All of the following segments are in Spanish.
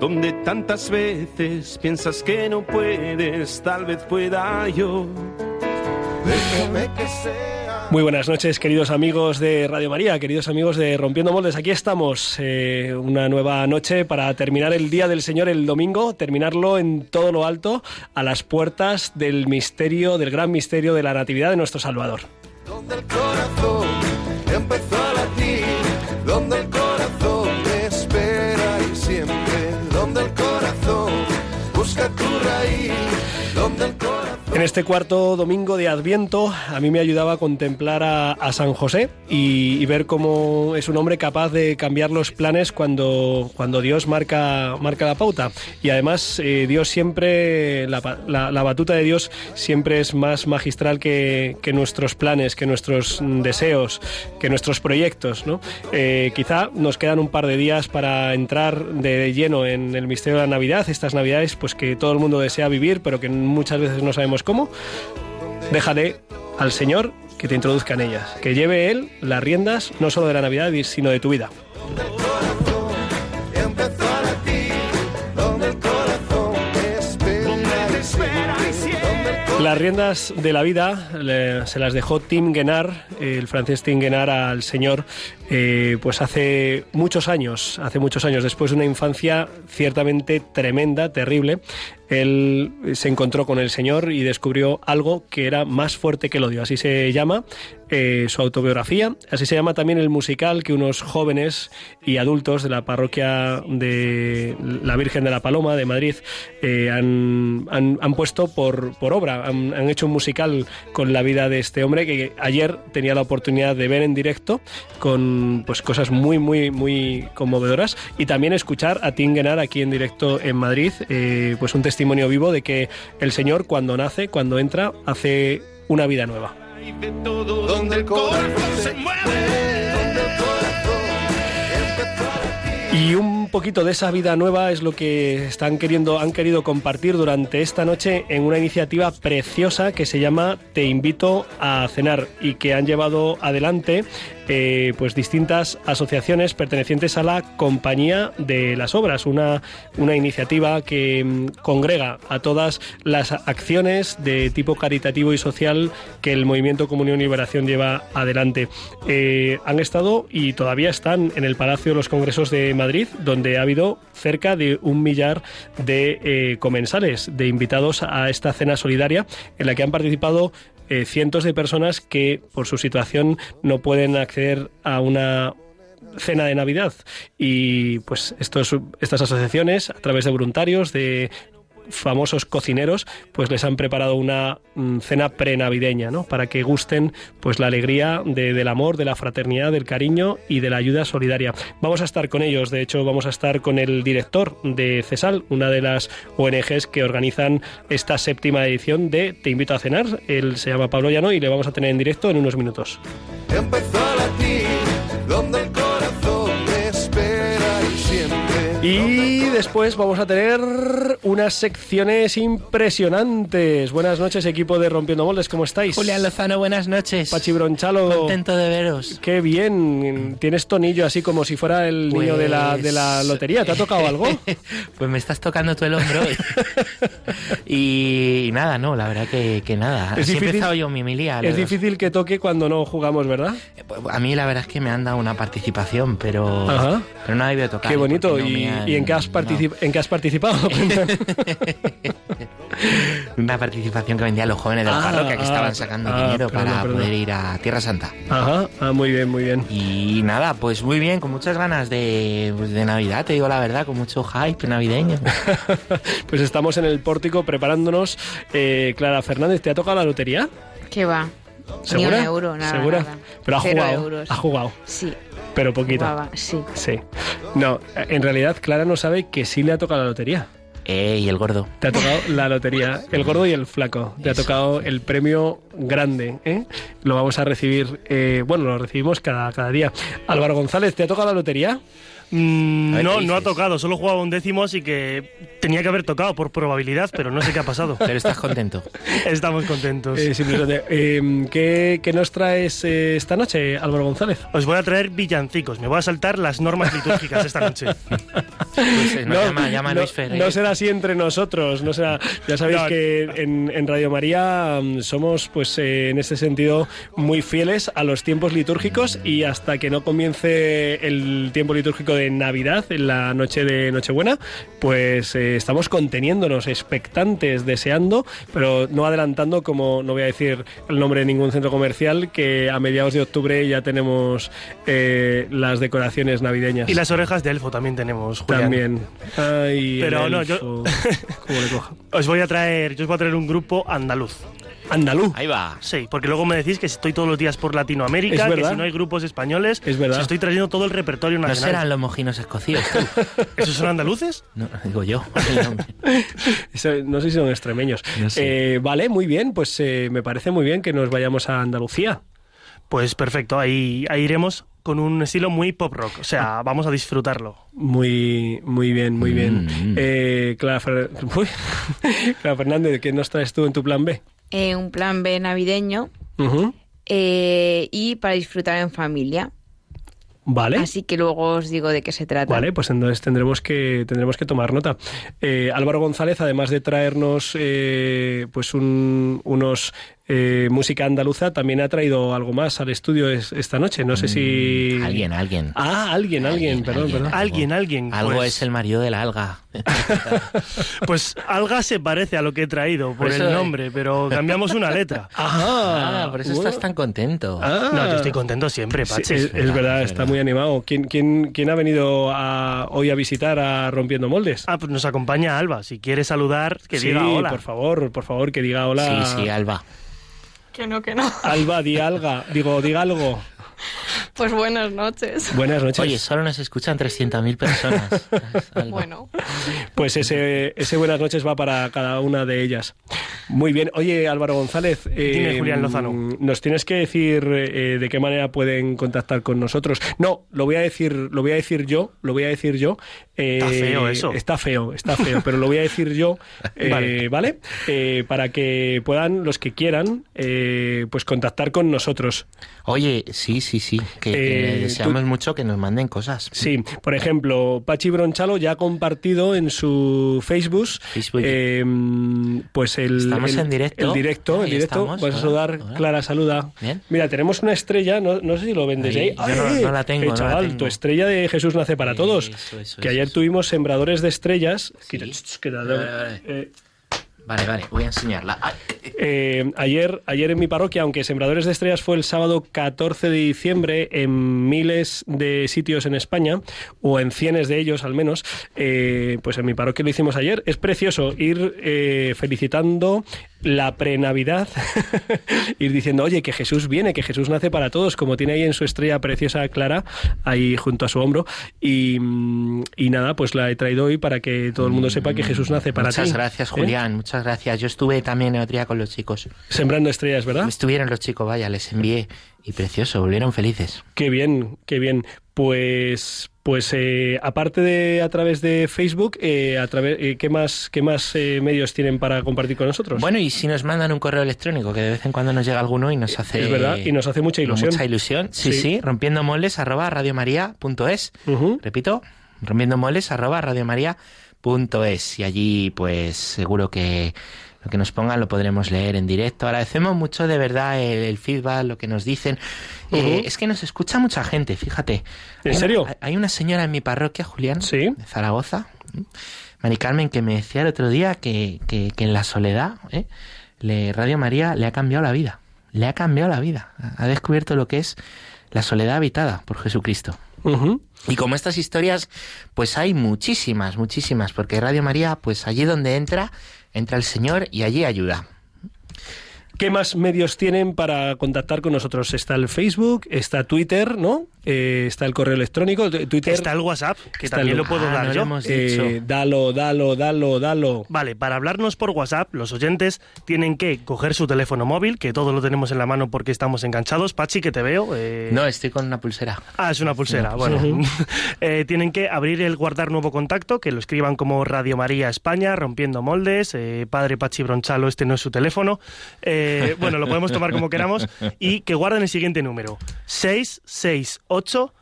donde tantas veces piensas que no puedes, tal vez pueda yo. Déjame que sea. Muy buenas noches, queridos amigos de Radio María, queridos amigos de Rompiendo Moldes. Aquí estamos, eh, una nueva noche para terminar el Día del Señor el domingo, terminarlo en todo lo alto, a las puertas del misterio, del gran misterio de la Natividad de nuestro Salvador. Donde el corazón empezó En este cuarto domingo de Adviento a mí me ayudaba a contemplar a, a San José y, y, ver cómo es un hombre capaz de cambiar los planes cuando, cuando Dios marca, marca la pauta. Y además eh, Dios siempre, la, la, la, batuta de Dios siempre es más magistral que, que, nuestros planes, que nuestros deseos, que nuestros proyectos. ¿no? Eh, quizá nos quedan un par de días para entrar de lleno en el misterio de la Navidad, estas Navidades pues que todo el mundo desea vivir, pero que muchas veces no sabemos cómo, déjale al Señor que te introduzca en ellas, que lleve Él las riendas no solo de la Navidad, sino de tu vida. Las riendas de la vida se las dejó Tim Guenard, el francés Tim Guenard, al señor, eh, pues hace muchos años, hace muchos años, después de una infancia ciertamente tremenda, terrible, él se encontró con el Señor y descubrió algo que era más fuerte que el odio. Así se llama eh, su autobiografía, así se llama también el musical que unos jóvenes y adultos de la parroquia de la Virgen de la Paloma de Madrid eh, han, han, han, puesto por, por obra, han, hecho un musical con la vida de este hombre que ayer tenía la oportunidad de ver en directo con pues cosas muy, muy, muy conmovedoras y también escuchar a Tim Guenard aquí en directo en Madrid, eh, pues un testimonio vivo de que el Señor cuando nace, cuando entra, hace una vida nueva. Donde el corazón se Y un poquito de esa vida nueva es lo que están queriendo, han querido compartir durante esta noche en una iniciativa preciosa que se llama Te invito a cenar y que han llevado adelante eh, pues distintas asociaciones pertenecientes a la Compañía de las Obras, una, una iniciativa que mm, congrega a todas las acciones de tipo caritativo y social que el Movimiento Comunión y Liberación lleva adelante. Eh, han estado y todavía están en el Palacio de los Congresos de Madrid, donde ha habido cerca de un millar de eh, comensales, de invitados a esta cena solidaria, en la que han participado eh, cientos de personas que por su situación no pueden acceder a una cena de Navidad. Y pues estas asociaciones a través de voluntarios de famosos cocineros, pues les han preparado una mm, cena prenavideña, ¿no? Para que gusten pues la alegría de, del amor, de la fraternidad, del cariño y de la ayuda solidaria. Vamos a estar con ellos, de hecho vamos a estar con el director de CESAL, una de las ONGs que organizan esta séptima edición de Te invito a cenar. Él se llama Pablo Llano y le vamos a tener en directo en unos minutos. Empezó donde el Y después vamos a tener unas secciones impresionantes. Buenas noches, equipo de Rompiendo Moldes, ¿cómo estáis? Julián Lozano, buenas noches. Pachi Bronchalo. Contento de veros. Qué bien. Tienes tonillo así como si fuera el pues... niño de la, de la lotería. ¿Te ha tocado algo? pues me estás tocando tú el hombro. y, y, nada, no, la verdad que, que nada. Es Así difícil, he empezado yo mi milía. Es difícil que toque cuando no jugamos, ¿verdad? A mí la verdad es que me han dado una participación, pero, Ajá. pero no ha debido tocar. Qué bonito. No ¿Y, han... ¿Y, en, qué has particip... no. en qué has participado? una participación que vendían los jóvenes de la ah, parroquia que ah, estaban sacando ah, dinero perdón, para perdón. poder ir a Tierra Santa. Ajá, ah, muy bien, muy bien. Y nada, pues muy bien, con muchas ganas de, pues de Navidad, te digo la verdad, con mucho hype navideño. pues estamos en el pórtico preparándonos. Eh, Clara Fernández, ¿te ha tocado la lotería? ¿Qué va? ¿Segura? Ni un euro, nada. ¿Segura? Nada. Pero ha Cero jugado. euros. Ha jugado. Sí. Pero poquito. Sí. Sí. No, en realidad Clara no sabe que sí le ha tocado la lotería. Eh, y el gordo. Te ha tocado la lotería, el gordo y el flaco. Te ha tocado el premio grande. ¿eh? Lo vamos a recibir, eh, bueno, lo recibimos cada, cada día. Álvaro González, ¿te ha tocado la lotería? Mm, no, ¿qué no ha tocado, solo jugaba un décimo, así que tenía que haber tocado por probabilidad, pero no sé qué ha pasado. Pero estás contento. Estamos contentos. Eh, simplemente, eh, ¿qué, qué nos traes eh, esta noche, Álvaro González? Os voy a traer villancicos, me voy a saltar las normas litúrgicas esta noche. Pues, eh, nos llama, llama no, Luis Fer. no será así entre nosotros, no será. Ya sabéis No. que en, en Radio María mm, somos, pues, eh, en este sentido, muy fieles a los tiempos litúrgicos y hasta que no comience el tiempo litúrgico de Navidad, en la noche de Nochebuena, pues eh, estamos conteniéndonos, expectantes, deseando, pero no adelantando, como no voy a decir el nombre de ningún centro comercial, que a mediados de octubre ya tenemos eh, las decoraciones navideñas. Y las orejas de elfo también tenemos, Julián. También. Ay, Pero el no, yo-. ¿Cómo le coja? Os voy a traer, yo os voy a traer un grupo andaluz. Andaluz. Ahí va. Sí, porque luego me decís que estoy todos los días por Es Latinoamérica, que si no hay grupos españoles, Es verdad. os estoy trayendo todo el repertorio ¿No nacional. serán los mojinos escocidos? tú? ¿Esos son andaluces? No, digo yo. No sé si son extremeños. No sé. Eh, vale, muy bien. Pues eh, me parece muy bien que nos vayamos a Andalucía. Pues perfecto, ahí, ahí iremos con un estilo muy pop rock, o Ah. sea, vamos a disfrutarlo. Muy, muy bien, muy bien. Mm. Eh, Clara, Fer-. Clara Fernández, ¿qué nos traes tú en tu plan B? Eh, un plan B navideño eh, y para disfrutar en familia. Vale. Así que luego os digo de qué se trata. Vale, pues entonces tendremos que tendremos que tomar nota. Eh, Álvaro González, además de traernos eh, pues un- unos eh, música andaluza, también ha traído algo más al estudio es- esta noche. No sé si Mm, Alguien, alguien. Ah, alguien, alguien, Alguien, perdón, alguien. perdón. Alguien, alguien. Algo pues, es el marido de la alga. Pues alga se parece a lo que he traído por, el eh. nombre, pero cambiamos una letra. Ajá, Ah, por eso bueno. estás tan contento. Ah. No, yo estoy contento siempre, Sí, Pachi. es, es verdad, verdad, es está muy animado. ¿Quién, quién, quién ha venido a- hoy a visitar a Rompiendo Moldes? Ah, pues nos acompaña Alba. Si quiere saludar, que sí, diga hola. por favor, por favor, que diga hola. Sí, sí, Alba. Que no, que no. Alba, di algo, digo, diga algo. Pues buenas noches. Buenas noches. Oye, solo nos escuchan 300.000 personas. Bueno, Pues ese, ese buenas noches va para cada una de ellas. Muy bien. Oye, Álvaro González. eh, Dime, Julián Lozano. Nos tienes que decir eh, de qué manera pueden contactar con nosotros. No, lo voy a decir, lo voy a decir yo, lo voy a decir yo. eh, Está feo eso. Está feo, está feo, pero lo voy a decir yo, eh, Vale. ¿vale? Eh, para que puedan, los que quieran, eh, pues contactar con nosotros. Oye, sí, sí, sí. Que, que Eh, deseamos tú- mucho que nos manden cosas. Sí, por ejemplo, Pachi Bronchalo ya ha compartido en su Facebook, Facebook. eh, pues el, Estamos el- en directo. El directo, Ahí el directo. estamos. Vas a saludar, hola. Clara, saluda. Bien. Mira, tenemos una estrella, no, no sé si lo ven desde ahí. Ahí, yo no- no la tengo, Eh, no la chaval, tengo. tu estrella de Jesús nace para todos. Eso, eso, que eso, ayer eso. tuvimos sembradores de estrellas. Sí. ch, quita, Vale, vale, voy a enseñarla. Eh, ayer, ayer en mi parroquia, aunque Sembradores de Estrellas fue el sábado 14 de diciembre en miles de sitios en España, o en cienes de ellos al menos, eh, pues en mi parroquia lo hicimos ayer. Es precioso ir eh, felicitando la prenavidad, ir diciendo, oye, que Jesús viene, que Jesús nace para todos, como tiene ahí en su estrella preciosa Clara, ahí junto a su hombro. Y, y nada, pues la he traído hoy para que todo el mundo sepa que Jesús nace para ti. muchas gracias, ¿eh? Julián, muchas gracias. Yo estuve también el otro día con los chicos. Sembrando estrellas, ¿verdad? Estuvieron los chicos, vaya, les envié. Y precioso, volvieron felices. Qué bien, qué bien. Pues, pues eh, aparte de a través de Facebook, eh, a través, eh, ¿qué más, qué más eh, medios tienen para compartir con nosotros? Bueno, y si nos mandan un correo electrónico, que de vez en cuando nos llega alguno y nos hace... es verdad, y nos hace mucha ilusión. Mucha ilusión. Sí, Sí. sí, rompiendo moldes arroba radiomaria.es. Ujú. Repito, rompiendo moldes arroba radiomaria.es. Y allí, pues, seguro que lo que nos pongan lo podremos leer en directo. Agradecemos mucho de verdad el, el feedback, lo que nos dicen. Eh, es que nos escucha mucha gente, fíjate. ¿En Hay una- serio? hay- hay una señora en mi parroquia, Julián, Sí. de Zaragoza, ¿m? Mari Carmen, que me decía el otro día que, que- que en la soledad, ¿eh? le, Radio María le ha cambiado la vida. Le ha cambiado la vida. Ha descubierto lo que es la soledad habitada por Jesucristo. Y como estas historias, pues hay muchísimas, muchísimas, porque Radio María, pues allí donde entra, entra el Señor y allí ayuda. ¿Qué más medios tienen para contactar con nosotros? Está el Facebook, está Twitter, ¿no? Eh, está el correo electrónico, Twitter. Está el WhatsApp, que Está también el- lo puedo Ah, dar no lo yo. hemos eh, dicho. dalo, dalo, dalo, dalo. Vale, para hablarnos por WhatsApp, los oyentes tienen que coger su teléfono móvil, que todos lo tenemos en la mano porque estamos enganchados. Pachi, que te veo. eh, No, estoy con una pulsera. Ah, es una pulsera. Bueno, Eh, tienen que abrir el guardar nuevo contacto, que lo escriban como Radio María España, rompiendo moldes. eh, padre Pachi Bronchalo, este no es su teléfono. Eh, bueno, lo podemos tomar como queramos. Y que guarden el siguiente número: 668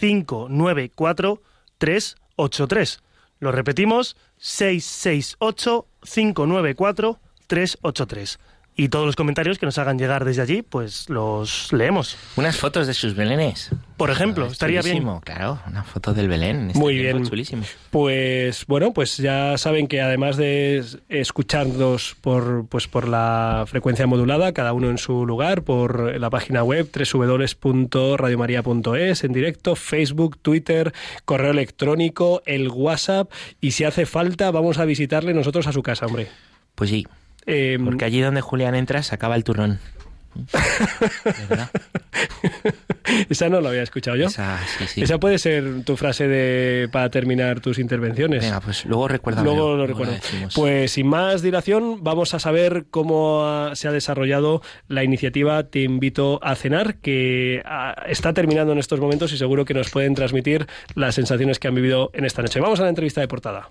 594 383. Lo repetimos: 668 594 383. Y todos los comentarios que nos hagan llegar desde allí, pues los leemos. Unas fotos de sus belenes. Por ejemplo, Es estaría bien. Claro, una foto del Belén. este Muy bien. Chulísimo. Pues bueno, pues ya saben que además de es- escucharnos por pues por la frecuencia modulada, cada uno en su lugar, por la página web www.radiomaria.es en directo, Facebook, Twitter, correo electrónico, el WhatsApp y si hace falta vamos a visitarle nosotros a su casa, hombre. Pues sí, Eh, porque allí donde Julián entra se acaba el turrón. Esa no la había escuchado yo. Esa, sí, sí. Esa puede ser tu frase de para terminar tus intervenciones. Venga, pues luego recuerda. Luego lo recuerdo. Pues sin más dilación, vamos a saber cómo ha- se ha desarrollado la iniciativa Te invito a cenar, que ah, está terminando en estos momentos y seguro que nos pueden transmitir las sensaciones que han vivido en esta noche. Vamos a la entrevista de portada.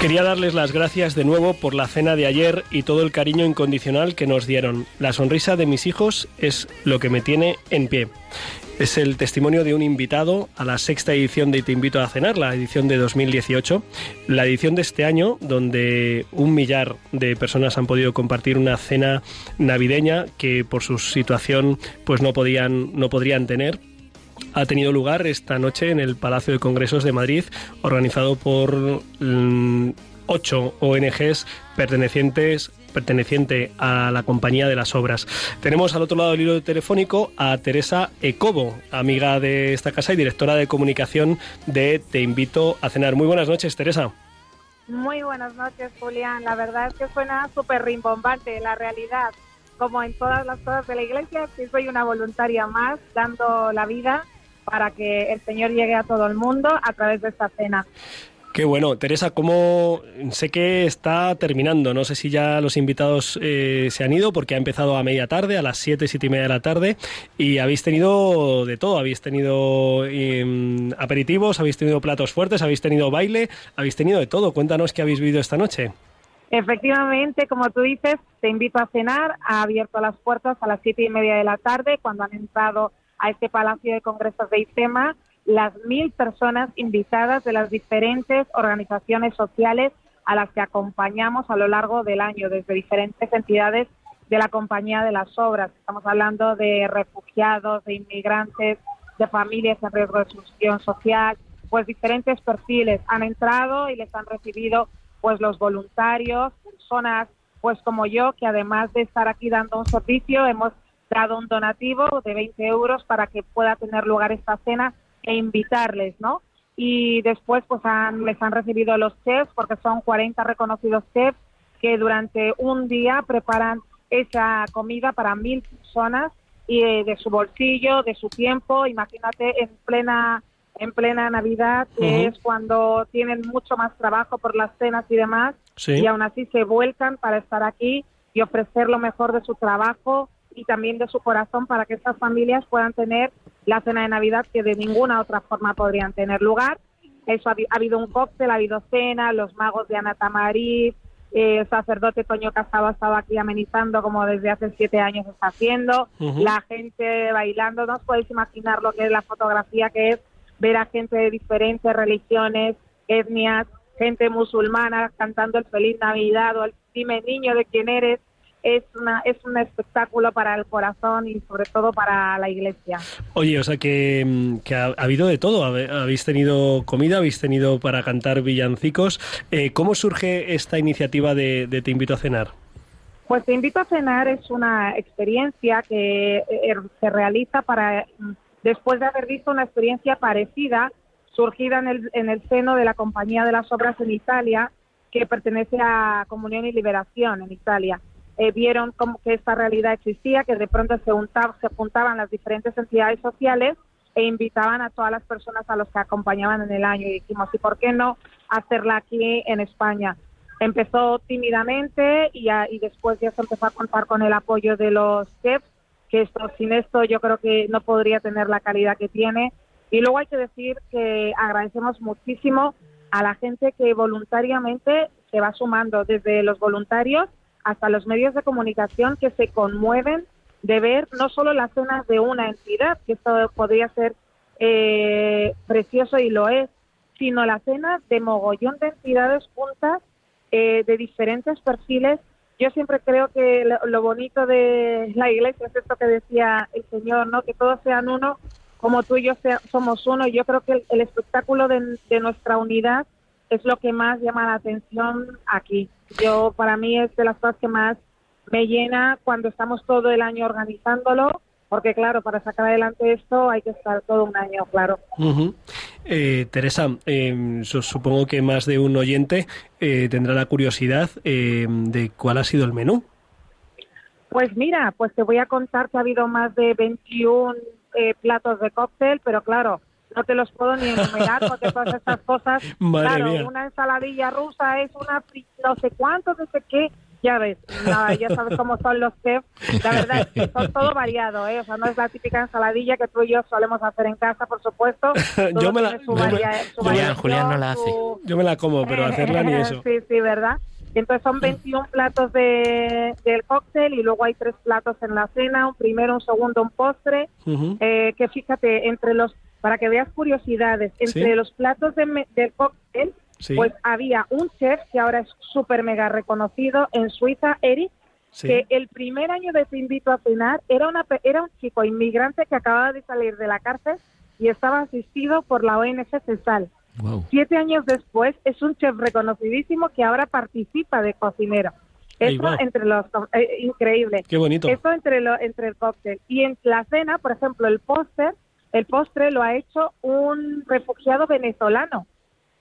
Quería darles las gracias de nuevo por la cena de ayer y todo el cariño incondicional que nos dieron. La sonrisa de mis hijos es lo que me tiene en pie. Es el testimonio de un invitado a la sexta edición de Te invito a cenar, la edición de 2018. La edición de este año, donde un millar de personas han podido compartir una cena navideña que por su situación pues no podían no podrían tener ha tenido lugar esta noche en el Palacio de Congresos de Madrid, organizado por mm, ocho ONGs pertenecientes perteneciente a la compañía de las obras. Tenemos al otro lado del hilo telefónico a Teresa Ecobo, amiga de esta casa y directora de comunicación de Te invito a cenar. Muy buenas noches, Teresa. Muy buenas noches, Julián. La verdad es que suena súper rimbombante. La realidad, como en todas las cosas de la iglesia, que soy una voluntaria más, dando la vida para que el Señor llegue a todo el mundo a través de esta cena. Qué bueno. Teresa, ¿cómo sé que está terminando? No sé si ya los invitados eh, se han ido porque ha empezado a media tarde, a las 7, siete y media de la tarde, y habéis tenido de todo. Habéis tenido em, aperitivos, habéis tenido platos fuertes, habéis tenido baile, habéis tenido de todo. Cuéntanos qué habéis vivido esta noche. Efectivamente, como tú dices, te invito a cenar. Ha abierto las puertas a las siete y media de la tarde cuando han entrado a este Palacio de Congresos de IFEMA las mil personas invitadas de las diferentes organizaciones sociales a las que acompañamos a lo largo del año, desde diferentes entidades de la Compañía de las Obras. Estamos hablando de refugiados, de inmigrantes, de familias en riesgo de exclusión social, pues diferentes perfiles han entrado y les han recibido pues los voluntarios, personas pues como yo, que además de estar aquí dando un servicio, hemos dado un donativo de 20 euros para que pueda tener lugar esta cena e invitarles, ¿no? Y después pues han, les han recibido los chefs, porque son 40 reconocidos chefs que durante un día preparan esa comida para mil personas y eh, de su bolsillo, de su tiempo, imagínate en plena en plena Navidad, que es cuando tienen mucho más trabajo por las cenas y demás, Sí. y aún así se vuelcan para estar aquí y ofrecer lo mejor de su trabajo y también de su corazón para que estas familias puedan tener la cena de Navidad que de ninguna otra forma podrían tener lugar. Eso ha, ha habido un cóctel, ha habido cena, los magos de Ana Tamariz, eh, el sacerdote Toño Casado ha estado aquí amenizando como desde hace siete años está haciendo, Ujú. la gente bailando, no os podéis imaginar lo que es la fotografía que es ver a gente de diferentes religiones, etnias, gente musulmana cantando el Feliz Navidad o el Dime Niño de quién eres, es, una, es un espectáculo para el corazón y sobre todo para la iglesia. Oye, o sea que, mm, que ha, ha habido de todo. Habéis tenido comida, habéis tenido para cantar villancicos. Eh, ¿Cómo surge esta iniciativa de, de Te invito a cenar? Pues Te invito a cenar es una experiencia que eh, se realiza para mm, después de haber visto una experiencia parecida surgida en el, en el seno de la Compañía de las Obras en Italia, que pertenece a Comunión y Liberación en Italia. Eh, vieron como que esta realidad existía, que de pronto se, se juntaban las diferentes entidades sociales e invitaban a todas las personas a los que acompañaban en el año y dijimos, ¿y por qué no hacerla aquí en España? Empezó tímidamente y, ya- y después ya se empezó a contar con el apoyo de los chefs, que esto, sin esto yo creo que no podría tener la calidad que tiene. Y luego hay que decir que agradecemos muchísimo a la gente que voluntariamente se va sumando, desde los voluntarios hasta los medios de comunicación que se conmueven de ver no solo las cenas de una entidad, que esto podría ser eh, precioso y lo es, sino la cena de mogollón de entidades juntas eh, de diferentes perfiles. Yo siempre creo que lo, lo bonito de la iglesia es esto que decía el Señor, ¿no? Que todos sean uno, como tú y yo sea- somos uno. Yo creo que el, espectáculo de nuestra unidad es lo que más llama la atención aquí. Yo, para mí, es de las cosas que más me llena cuando estamos todo el año organizándolo, porque claro, para sacar adelante esto hay que estar todo un año, claro. Eh, Teresa, eh, su- supongo que más de un oyente eh, tendrá la curiosidad eh, de cuál ha sido el menú. Pues mira, pues te voy a contar que ha habido más de 21 eh, platos de cóctel, pero claro, no te los puedo ni enumerar porque todas estas cosas, Madre claro, mía. una ensaladilla rusa es una fri- no sé cuánto, no sé qué, ya ves, nada, ya sabes cómo son los chefs, la verdad es que son todo variado, ¿eh? o sea, no es la típica ensaladilla que tú y yo solemos hacer en casa, por supuesto. Todo Yo me la- tiene su yo me- varia- su Julián, Julián no la hace. su- Yo me la como, pero hacerla ni eso. sí, sí, ¿verdad? Entonces son 21 platos de, del cóctel y luego hay tres platos en la cena, un primero, un segundo, un postre. Ujú. Eh, que fíjate, entre los, para que veas curiosidades, entre Sí. los platos de me- del cóctel, Sí. pues había un chef que ahora es súper mega reconocido en Suiza, Eric, Sí. que el primer año de Te invito a cenar era, una, era un chico inmigrante que acababa de salir de la cárcel y estaba asistido por la ONG CESAL. Siete años después es un chef reconocidísimo que ahora participa de cocinero. Va. entre los eh, increíble. Qué bonito. Esto entre lo, entre el cóctel y en la cena, por ejemplo, el póster, el postre lo ha hecho un refugiado venezolano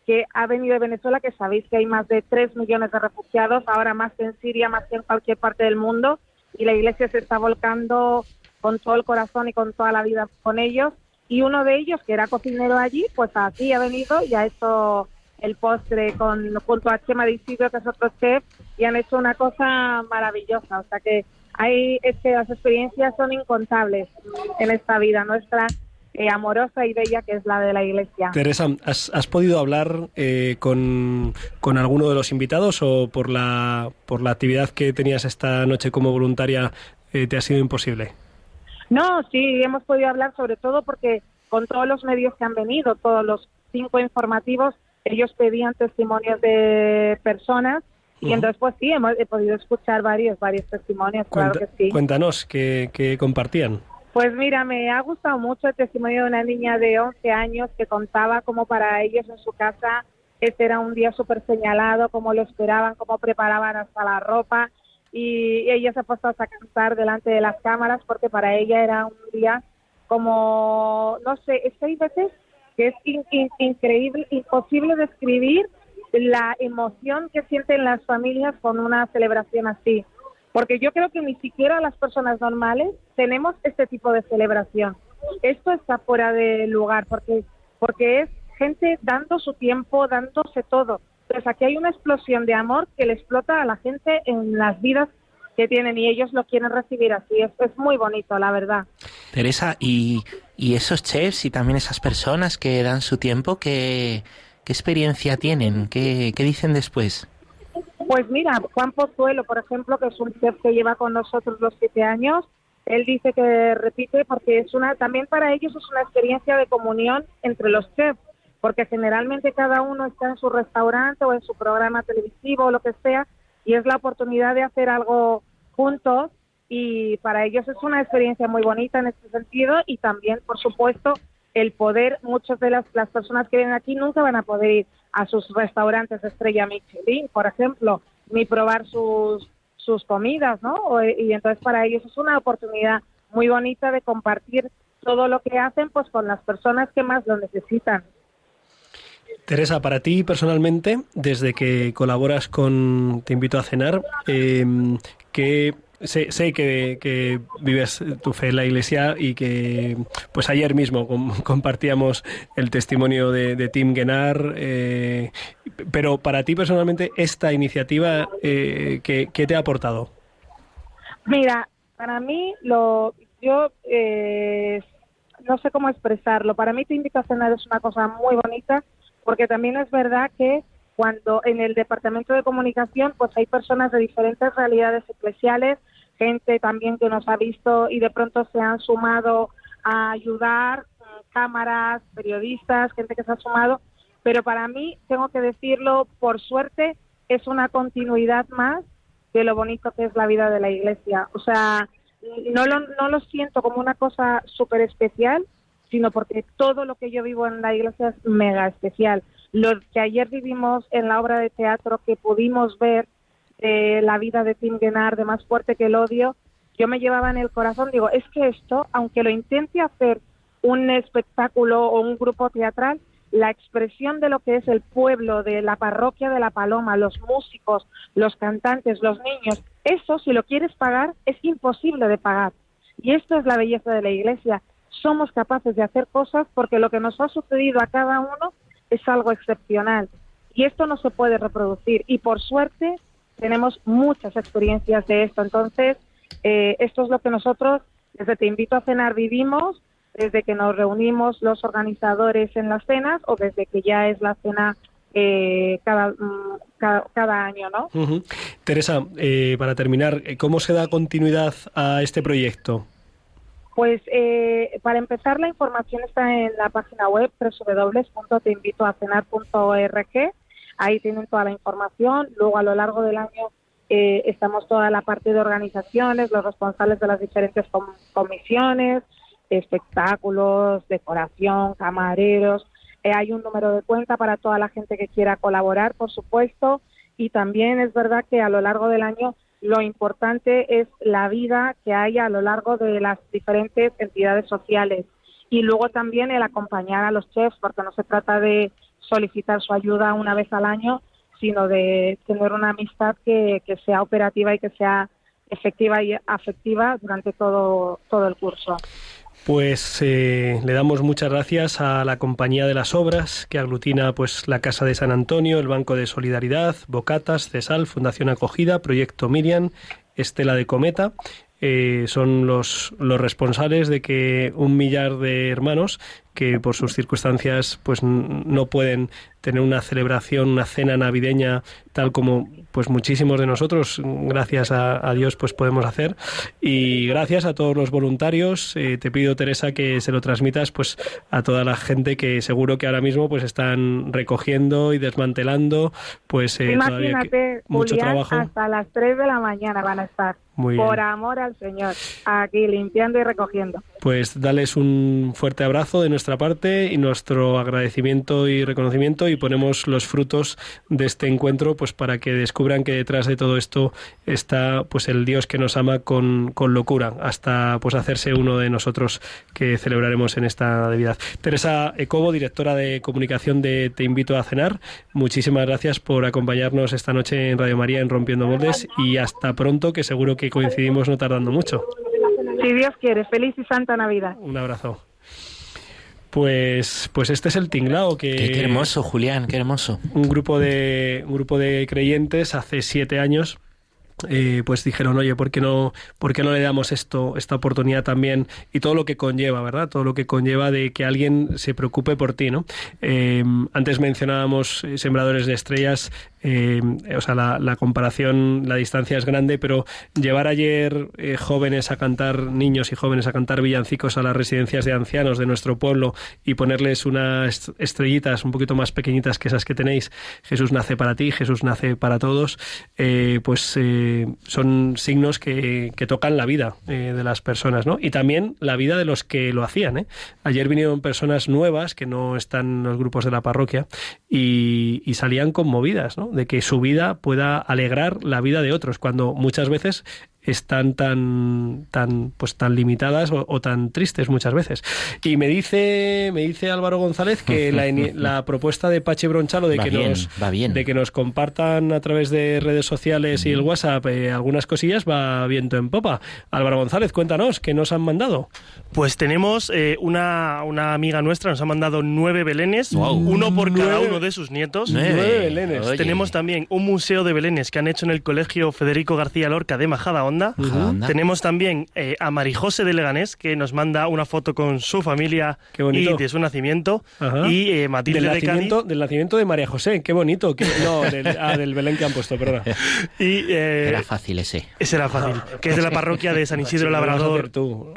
que ha venido de Venezuela, que sabéis que hay más de 3 millones de refugiados, ahora más que en Siria, más que en cualquier parte del mundo, y la iglesia se está volcando con todo el corazón y con toda la vida con ellos. Y uno de ellos, que era cocinero allí, pues aquí ha venido y ha hecho el postre con, junto a Chema de Isidro, que es otro chef, y han hecho una cosa maravillosa. O sea que hay, es que las experiencias son incontables en esta vida nuestra, eh, amorosa y bella, que es la de la iglesia. Teresa, ¿has, has podido hablar eh, con, con alguno de los invitados o por la, por la actividad que tenías esta noche como voluntaria eh, te ha sido imposible? No, sí, hemos podido hablar sobre todo porque con todos los medios que han venido, todos los cinco informativos, ellos pedían testimonios de personas y entonces pues sí, hemos, he podido escuchar varios, varios testimonios, claro que sí. Cuéntanos, ¿qué, qué compartían? Pues mira, me ha gustado mucho el testimonio de una niña de 11 años que contaba cómo para ellos en su casa este era un día súper señalado, cómo lo esperaban, cómo preparaban hasta la ropa y ella se ha puesto a cantar delante de las cámaras porque para ella era un día como, no sé, hay veces que es in- in- increíble, imposible describir la emoción que sienten las familias con una celebración así. Porque yo creo que ni siquiera las personas normales tenemos este tipo de celebración. Esto está fuera de lugar porque, porque es gente dando su tiempo, dándose todo. Entonces aquí hay una explosión de amor que le explota a la gente en las vidas que tienen y ellos lo quieren recibir así. Es, es muy bonito, la verdad. Teresa, y, y esos chefs y también esas personas que dan su tiempo, ¿qué, qué experiencia tienen? ¿Qué, ¿Qué dicen después? Pues mira, Juan Pozuelo, por ejemplo, que es un chef que lleva con nosotros los siete años, él dice que repite porque es una, también para ellos es una experiencia de comunión entre los chefs, porque generalmente cada uno está en su restaurante o en su programa televisivo o lo que sea, y es la oportunidad de hacer algo juntos y para ellos es una experiencia muy bonita en este sentido y también, por supuesto, el poder, muchas de las, las personas que vienen aquí nunca van a poder ir a sus restaurantes estrella Michelin, por ejemplo, ni probar sus, sus comidas, ¿no? Y entonces para ellos es una oportunidad muy bonita de compartir todo lo que hacen pues con las personas que más lo necesitan. Teresa, para ti personalmente, desde que colaboras con Te invito a cenar, eh, que sé, sé que, vives tu fe en la iglesia y que pues ayer mismo com- compartíamos el testimonio de, Tim Genar, eh, pero para ti personalmente esta iniciativa, eh, ¿qué, qué te ha aportado? Mira, para mí lo yo eh, no sé cómo expresarlo. Para mí te invito a cenar es una cosa muy bonita porque también es verdad que cuando en el departamento de comunicación pues hay personas de diferentes realidades eclesiales, gente también que nos ha visto y de pronto se han sumado a ayudar, mm, cámaras, periodistas, gente que se ha sumado, pero para mí tengo que decirlo, por suerte es una continuidad más de lo bonito que es la vida de la iglesia. O sea, no lo, no lo siento como una cosa súper especial, sino porque todo lo que yo vivo en la iglesia es mega especial. Lo que ayer vivimos en la obra de teatro que pudimos ver de la vida de Tim Guenard, de Más fuerte que el odio, yo me llevaba en el corazón, digo, es que esto, aunque lo intente hacer un espectáculo o un grupo teatral, la expresión de lo que es el pueblo, de la parroquia de la Paloma, los músicos, los cantantes, los niños, eso si lo quieres pagar es imposible de pagar. Y esto es la belleza de la iglesia. Somos capaces de hacer cosas porque lo que nos ha sucedido a cada uno es algo excepcional. Y esto no se puede reproducir. Y por suerte tenemos muchas experiencias de esto. Entonces, eh, esto es lo que nosotros, desde Te Invito a Cenar, vivimos, desde que nos reunimos los organizadores en las cenas o desde que ya es la cena eh, cada, mm, cada, cada año, ¿no? Teresa, eh, para terminar, ¿cómo se da continuidad a este proyecto? Pues eh, para empezar, la información está en la página web www.teinvitoacenar.org. Ahí tienen toda la información. Luego, a lo largo del año, eh, estamos toda la parte de organizaciones, los responsables de las diferentes com- comisiones, espectáculos, decoración, camareros. Eh, hay un número de cuenta para toda la gente que quiera colaborar, por supuesto. Y también es verdad que a lo largo del año lo importante es la vida que hay a lo largo de las diferentes entidades sociales y luego también el acompañar a los chefs, porque no se trata de solicitar su ayuda una vez al año, sino de tener una amistad que, que sea operativa y que sea efectiva y afectiva durante todo, todo el curso. Pues eh, le damos muchas gracias a la Compañía de las Obras, que aglutina pues la Casa de San Antonio, el Banco de Solidaridad, Bocatas, CESAL, Fundación Acogida, Proyecto Miriam, Estela de Cometa. Eh, son los, los responsables de que un millar de hermanos que por sus circunstancias pues no pueden tener una celebración, una cena navideña tal como pues muchísimos de nosotros, gracias a, a Dios, pues podemos hacer. Y gracias a todos los voluntarios. Eh, te pido, Teresa, que se lo transmitas pues a toda la gente que seguro que ahora mismo pues están recogiendo y desmantelando, pues eh, todavía que- mucho Julián, trabajo. hasta las 3 de la mañana van a estar. Muy bien. por amor al Señor, aquí limpiando y recogiendo. Pues darles un fuerte abrazo de nuestra parte y nuestro agradecimiento y reconocimiento y ponemos los frutos de este encuentro pues para que descubran que detrás de todo esto está pues el Dios que nos ama con, con locura hasta pues hacerse uno de nosotros que celebraremos en esta Navidad. Teresa Ecobo, directora de comunicación de Te invito a cenar, muchísimas gracias por acompañarnos esta noche en Radio María en Rompiendo Moldes y hasta pronto que seguro que coincidimos no tardando mucho. Si Dios quiere, feliz y santa Navidad. Un abrazo. Pues, pues este es el tinglao que Qué, qué hermoso, Julián, qué hermoso. un grupo de un grupo de creyentes hace siete años eh, pues dijeron, oye, ¿por qué no, por qué no le damos esto, esta oportunidad también? Y todo lo que conlleva, ¿verdad? Todo lo que conlleva de que alguien se preocupe por ti, ¿no? Eh, antes mencionábamos eh, Sembradores de Estrellas, o sea, la, la comparación, la distancia es grande, pero llevar ayer jóvenes a cantar, niños y jóvenes a cantar villancicos a las residencias de ancianos de nuestro pueblo y ponerles unas estrellitas un poquito más pequeñitas que esas que tenéis, Jesús nace para ti, Jesús nace para todos, pues son signos que, tocan la vida eh, de las personas, ¿no? Y también la vida de los que lo hacían, ¿eh? Ayer vinieron personas nuevas que no están en los grupos de la parroquia y, y salían conmovidas, ¿no? De que su vida pueda alegrar la vida de otros, cuando muchas veces están tan tan pues tan limitadas o, o tan tristes muchas veces y me dice me dice Álvaro González que la, propuesta de Pache Bronchalo de Va que bien, nos va bien. de que nos compartan a través de redes sociales y el WhatsApp eh, algunas cosillas va viento en popa Álvaro González cuéntanos qué nos han mandado Pues tenemos eh, una, una amiga nuestra, nos ha mandado nueve belenes, uno por cada uno de sus nietos. Nueve. Nueve belenes. Oye. Tenemos también un museo de belenes que han hecho en el Colegio Federico García Lorca de Majadahonda. Majadahonda. Tenemos también eh, a Marijose de Leganés, que nos manda una foto con su familia y de su nacimiento. Ajá. Y eh, Matilde del de Cádiz. nacimiento, del nacimiento de María José qué bonito qué- no del, ah, del Belén que han puesto perdona Y, eh, Era fácil ese. ese era fácil. Que es de la parroquia de San Isidro a Labrador. tú.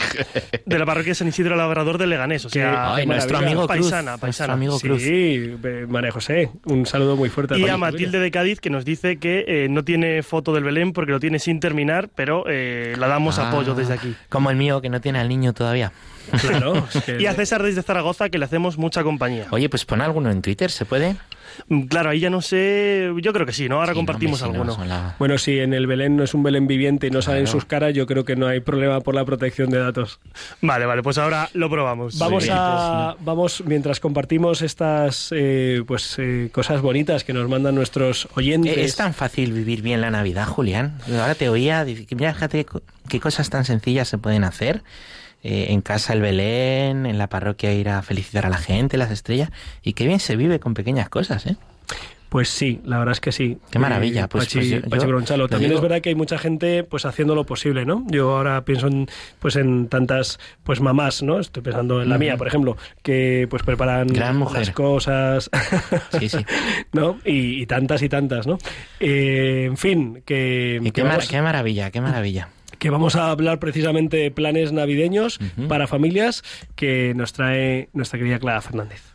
De la parroquia de San Isidro Labrador de Leganés. O sea, Ay, nuestro amigo Cruz. Paisana, nuestro paisana. amigo Sí, Cruz. eh, María José, un saludo muy fuerte. Y a tu Matilde de Cádiz que nos dice que eh, no tiene foto del Belén porque lo tiene sin terminar, pero eh, la damos Ah, apoyo desde aquí. Como el mío, que no tiene al niño todavía. Claro, es que- Y a César desde Zaragoza que le hacemos mucha compañía. Oye, pues pon alguno en Twitter, ¿se puede? Mm, Claro, ahí ya no sé, yo creo que sí, ¿no? Ahora Sí, compartimos no, si alguno. la- Bueno, si en el Belén no es un Belén viviente y no salen Claro. sus caras, yo creo que no hay problema por la protección de datos. Vale, vale, pues ahora lo probamos. Vamos Sí. a, vamos mientras compartimos estas eh, pues eh, cosas bonitas que nos mandan nuestros oyentes. Eh, Es tan fácil vivir bien la Navidad, Julián. Ahora te oía, mira, fíjate qué cosas tan sencillas se pueden hacer. Eh, en casa el Belén, en la parroquia ir a felicitar a la gente, las estrellas. Y qué bien se vive con pequeñas cosas, ¿eh? Pues sí, la verdad es que sí. Qué maravilla, Eh, pues- Pachi, pues yo- Pachi yo Bronchalo. lo También digo- es verdad que hay mucha gente pues haciendo lo posible, ¿no? Yo ahora pienso en pues en tantas pues mamás, ¿no? Estoy pensando en la mía, por ejemplo, que pues preparan las cosas, Sí, sí. ¿no? Y, y tantas y tantas, ¿no? Eh, en fin, que, Y que qué, mar- vamos, qué maravilla, qué maravilla. Que vamos a hablar precisamente de planes navideños para familias que nos trae nuestra querida Clara Fernández.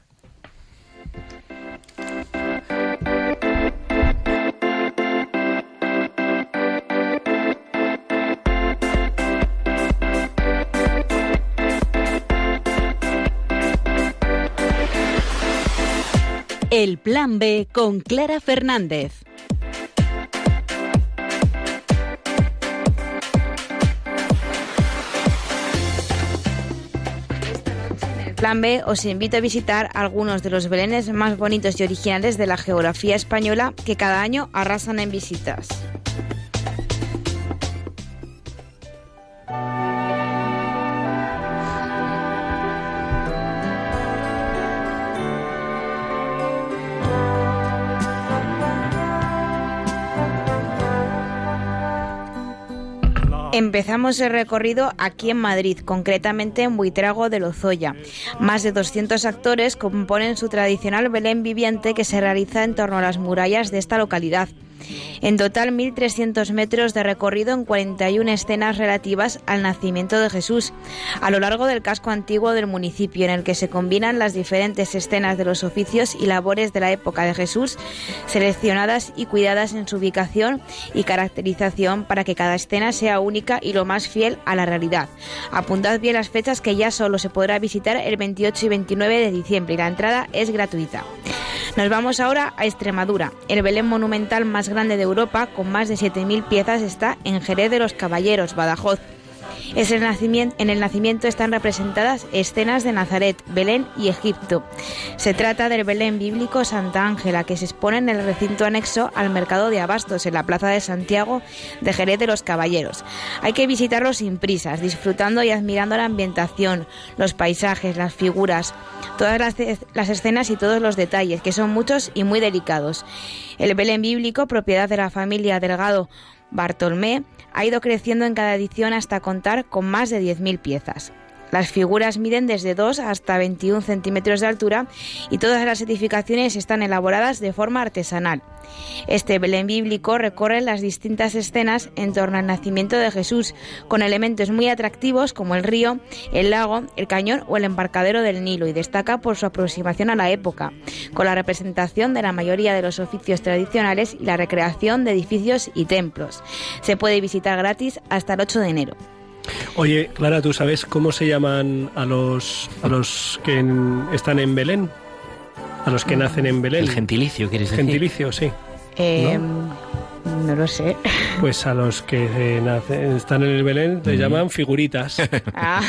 El Plan B con Clara Fernández. Plan B, os invito a visitar algunos de los belenes más bonitos y originales de la geografía española que cada año arrasan en visitas. Empezamos el recorrido aquí en Madrid, concretamente en Buitrago de Lozoya. Más de 200 actores componen su tradicional Belén viviente que se realiza en torno a las murallas de esta localidad. En total, 1.300 metros de recorrido en 41 escenas relativas al nacimiento de Jesús, a lo largo del casco antiguo del municipio, en el que se combinan las diferentes escenas de los oficios y labores de la época de Jesús, seleccionadas y cuidadas en su ubicación y caracterización para que cada escena sea única y lo más fiel a la realidad. Apuntad bien las fechas que ya solo se podrá visitar el 28 y 29 de diciembre y la entrada es gratuita. Nos vamos ahora a Extremadura. El Belén monumental más grande de Europa, con más de 7.000 piezas, está en Jerez de los Caballeros, Badajoz. El nacimiento, en el nacimiento están representadas escenas de Nazaret, Belén y Egipto. Se trata del Belén bíblico Santa Ángela, que se expone en el recinto anexo al mercado de Abastos, en la Plaza de Santiago de Jerez de los Caballeros. Hay que visitarlo sin prisas, disfrutando y admirando la ambientación, los paisajes, las figuras, todas las escenas y todos los detalles, que son muchos y muy delicados. El Belén bíblico, propiedad de la familia Delgado Bartolomé, ha ido creciendo en cada edición hasta contar con más de 10.000 piezas. Las figuras miden desde 2 hasta 21 centímetros de altura y todas las edificaciones están elaboradas de forma artesanal. Este Belén bíblico recorre las distintas escenas en torno al nacimiento de Jesús, con elementos muy atractivos como el río, el lago, el cañón o el embarcadero del Nilo, y destaca por su aproximación a la época, con la representación de la mayoría de los oficios tradicionales y la recreación de edificios y templos. Se puede visitar gratis hasta el 8 de enero. Oye, Clara, ¿tú sabes cómo se llaman a los, a los que en- están en Belén? A los que nacen en Belén. El gentilicio, ¿quieres decir? Gentilicio, sí. Eh, ¿No? Lo sé. Pues a los que eh, nacen- están en el Belén Mm. les llaman figuritas. Ah,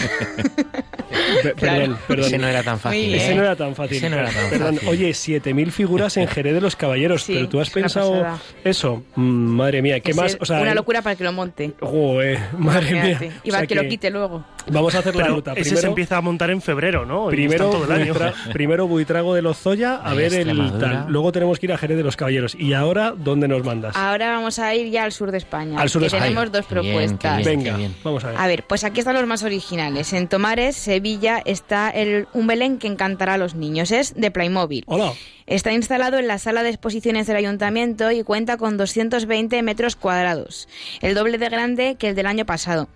Pe- Perdón, perdón. Ese no era tan fácil. Ese ¿eh? no era tan fácil. Ese no era tan Perdón, fácil. oye, 7.000 figuras en Jerez de los Caballeros, Sí, pero tú has es pensado eso. Mm, madre mía, ¿qué es más? el- O sea, una eh, locura para que lo monte. joder, madre mía. Y O para que, lo quite luego. Vamos a hacer la Pero ruta. ese Primero, se empieza a montar en febrero, ¿no? Primero, todo el año. Primero Buitrago de Lozoya a Ahí, ver el tal. Luego tenemos que ir a Jerez de los Caballeros. ¿Y ahora dónde nos mandas? Ahora vamos a ir ya al sur de España. Al sur de que España. tenemos dos Qué bien, qué propuestas. bien. Venga, bien. vamos a ver. A ver, pues aquí están los más originales. En Tomares, Sevilla, está el, un Belén que encantará a los niños. Es de Playmobil. Hola. Está instalado en la sala de exposiciones del ayuntamiento y cuenta con 220 metros cuadrados, el doble de grande que el del año pasado.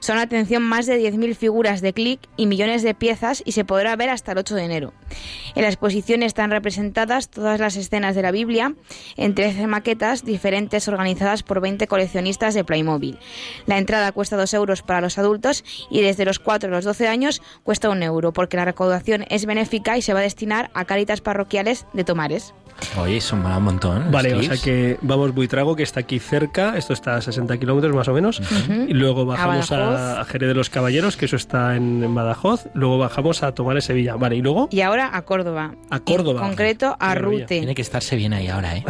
Son, atención, más de 10.000 figuras de clic y millones de piezas y se podrá ver hasta el 8 de enero. En la exposición están representadas todas las escenas de la Biblia en 13 maquetas diferentes organizadas por 20 coleccionistas de Playmobil. La entrada cuesta 2 euros para los adultos y desde los 4 a los 12 años cuesta un euro porque la recaudación es benéfica y se va a destinar a cáritas parroquiales de Tomares. Oye, eso mola un montón. Vale, o sea que vamos Buitrago, que está aquí cerca, esto está a 60 kilómetros más o menos, y luego bajamos a, a Jerez de los Caballeros, que eso está en, en Badajoz, luego bajamos a Tomares, Sevilla, vale, y luego Y ahora a Córdoba. A Córdoba. En concreto a. Rute. Tiene que estarse bien ahí ahora, ¿eh?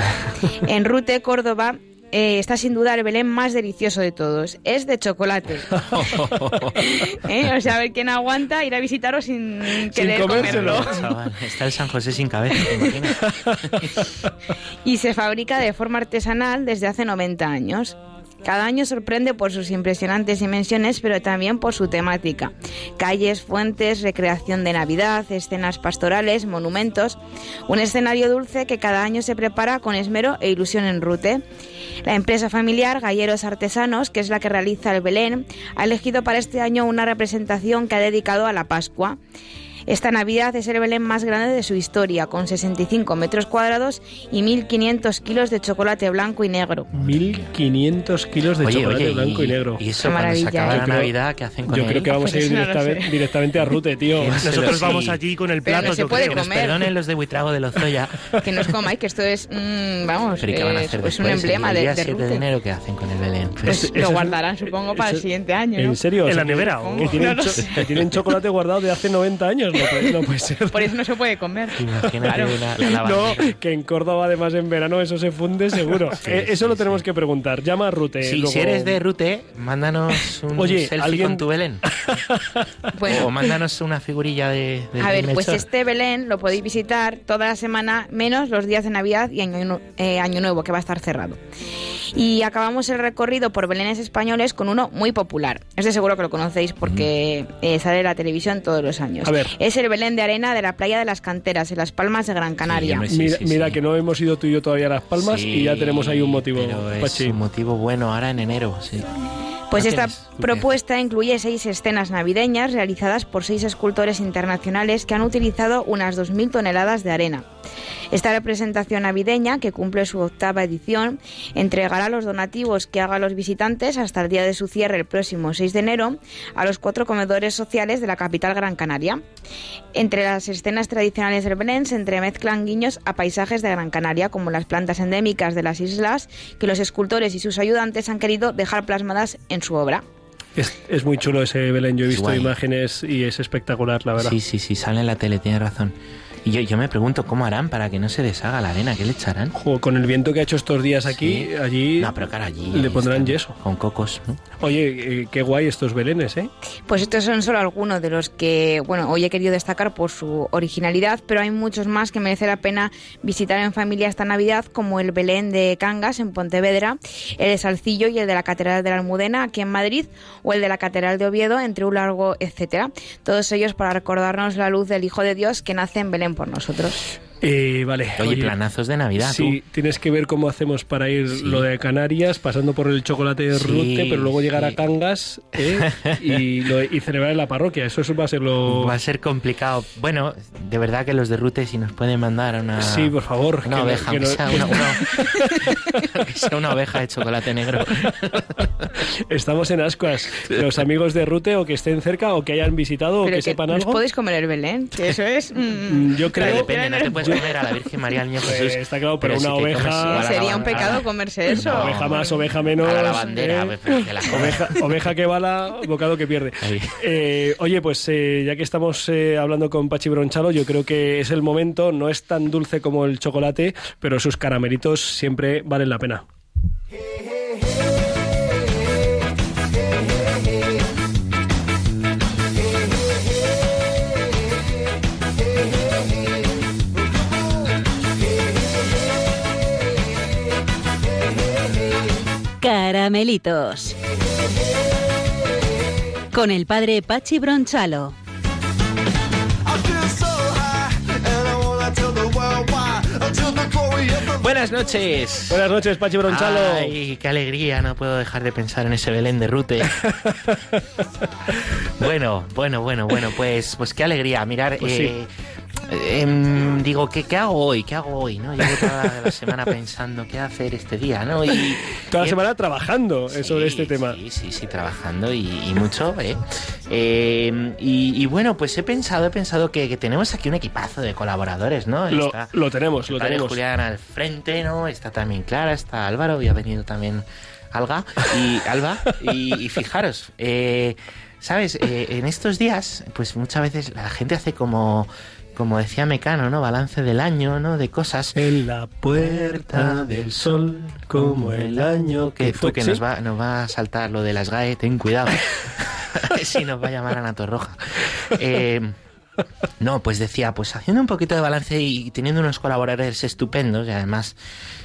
En Rute, Córdoba, eh, está sin duda el Belén más delicioso de todos. Es de chocolate. ¿Eh? O sea, a ver quién aguanta ir a visitaros sin querer comérselo. comerlo. Chaval, está el San José sin cabeza. Y se fabrica de forma artesanal desde hace 90 años. Cada año sorprende por sus impresionantes dimensiones, pero también por su temática. Calles, fuentes, recreación de Navidad, escenas pastorales, monumentos. Un escenario dulce que cada año se prepara con esmero e ilusión en Rute. La empresa familiar Galleros Artesanos, que es la que realiza el Belén, ha elegido para este año una representación que ha dedicado a la Pascua. Esta Navidad es el Belén más grande de su historia, con 65 metros cuadrados y 1.500 kilos de chocolate blanco y negro. 1.500 kilos de Oye, chocolate oye, blanco y, negro. Y eso cuando se acaba ¿eh? la creo- Navidad, ¿qué hacen con Yo él? creo que vamos a Pues ir no lo directamente, a Rute, tío. Pero Nosotros sí. vamos allí con el Pero plato, no se yo puede creo. Nos comer. perdonen los de Buitrago de Lozoya. Que no os comáis, que esto es, mm, vamos, Pero ¿y qué van a es, hacer pues un emblema el de, día de 7 de enero, ¿qué hacen con el Belén? Pues, Pues lo es- guardarán, supongo, para el siguiente año. ¿En serio? En la nevera, que tienen chocolate guardado de hace 90 años. No puede, no puede ser. Por eso no se puede comer. imagínate Claro. la No, que en Córdoba además en verano eso se funde seguro. Eh, eso sí, lo tenemos sí. que preguntar. Llama a Rute. Sí, luego- Si eres de Rute, mándanos un Oye, selfie alguien- con tu Belén. Bueno. O mándanos una figurilla de, de A ver, pues este Belén lo podéis visitar toda la semana, menos los días de Navidad y Año, eh, Año Nuevo, que va a estar cerrado. Y acabamos el recorrido por Belenes españoles con uno muy popular. Este seguro que lo conocéis porque eh, sale en la televisión todos los años. A ver. Es el Belén de arena de la playa de las Canteras, en Las Palmas de Gran Canaria. sí, mira sí, mira sí. que no hemos ido tú y yo todavía a Las Palmas Sí, y ya tenemos ahí un motivo, es un motivo bueno ahora en enero, sí. Pues ¿Qué esta propuesta incluye seis escenas navideñas realizadas por seis escultores internacionales que han utilizado unas 2.000 toneladas de arena. Esta representación navideña, que cumple su octava edición, entregará los donativos que hagan los visitantes hasta el día de su cierre el próximo 6 de enero a los cuatro comedores sociales de la capital Gran Canaria. Entre las escenas tradicionales del Belén se entremezclan guiños a paisajes de Gran Canaria, como las plantas endémicas de las islas, que los escultores y sus ayudantes han querido dejar plasmadas en su obra. Es, es muy chulo ese Belén. Yo he visto guay. imágenes y es espectacular, la verdad. Sí, sí, sí, sale en la tele, tiene razón. Y yo, yo me pregunto cómo harán para que no se deshaga la arena, ¿qué le echarán? Jo, con el viento que ha hecho estos días aquí, Sí. allí No, pero claro, allí le pondrán están yeso. Con cocos, ¿no? Oye, eh, qué guay estos belenes, ¿eh? Pues estos son solo algunos de los que, bueno, hoy he querido destacar por su originalidad, pero hay muchos más que merece la pena visitar en familia esta Navidad, como el Belén de Cangas en Pontevedra, el de Salcillo y el de la Catedral de la Almudena aquí en Madrid, o el de la Catedral de Oviedo entre un largo, etcétera. Todos ellos para recordarnos la luz del Hijo de Dios que nace en Belén por nosotros. Eh, vale. Oye, planazos de Navidad, Sí, tienes que ver cómo hacemos para ir Sí. lo de Canarias, pasando por el chocolate de Sí, Rute, pero luego llegar sí. a Cangas ¿eh? y, lo- y celebrar en la parroquia. Eso, eso va a ser lo... Va a ser complicado. Bueno, de verdad que los de Rute si nos pueden mandar una... Sí, por favor. Una que oveja, que aunque no- sea una, una- aunque sea una oveja de chocolate negro. Estamos en Ascuas. Los amigos de Rute o que estén cerca o que hayan visitado o que, sepan ¿os algo. podéis comer el Belén, que eso es... mm, Mm, Yo creo... depende, no te puedes comer a la Virgen María al Niño Pues, Jesús. está claro, pero una oveja- Sería un pecado comerse eso. Oveja más, oveja menos. A la lavandera, ¿eh? la. Oveja, oveja que bala, bocado que pierde. Eh, oye, pues eh, ya que estamos eh, hablando con Pachi Bronchalo, yo creo que es el momento, no es tan dulce como el chocolate, pero sus caramelitos siempre valen la pena. Caramelitos. Con el padre Pachi Bronchalo. Buenas noches. Buenas noches, Pachi Bronchalo. Ay, qué alegría, no puedo dejar de pensar en ese Belén de Rute. bueno, bueno, bueno, bueno, pues, pues qué alegría. Mirar, Pues sí. Eh, em, digo, ¿qué, ¿qué hago hoy? ¿Qué hago hoy? ¿no? Llevo toda la semana pensando qué hacer este día, ¿no? Y, Toda la y- semana trabajando eh, sobre Sí, este tema. Sí, sí, sí, trabajando y, y mucho, ¿eh? Eh, y, y bueno, pues he pensado, he pensado que, que tenemos aquí un equipazo de colaboradores, ¿no? Lo, Está lo tenemos, lo tenemos. Julián al frente, ¿no? Está también Clara, está Álvaro y ha venido también Alga y Alba. Y, y fijaros, eh, ¿sabes? Eh, en estos días, pues muchas veces la gente hace como... Como decía Mecano, ¿no? Balance del año, ¿no? De cosas. En la puerta del sol, como el año que Que fue. tú que ¿Sí? nos va, nos va a saltar lo de las GAE, ten cuidado. si nos va a llamar Ana Torroja. Eh, no, pues decía, pues haciendo un poquito de balance y teniendo unos colaboradores estupendos y además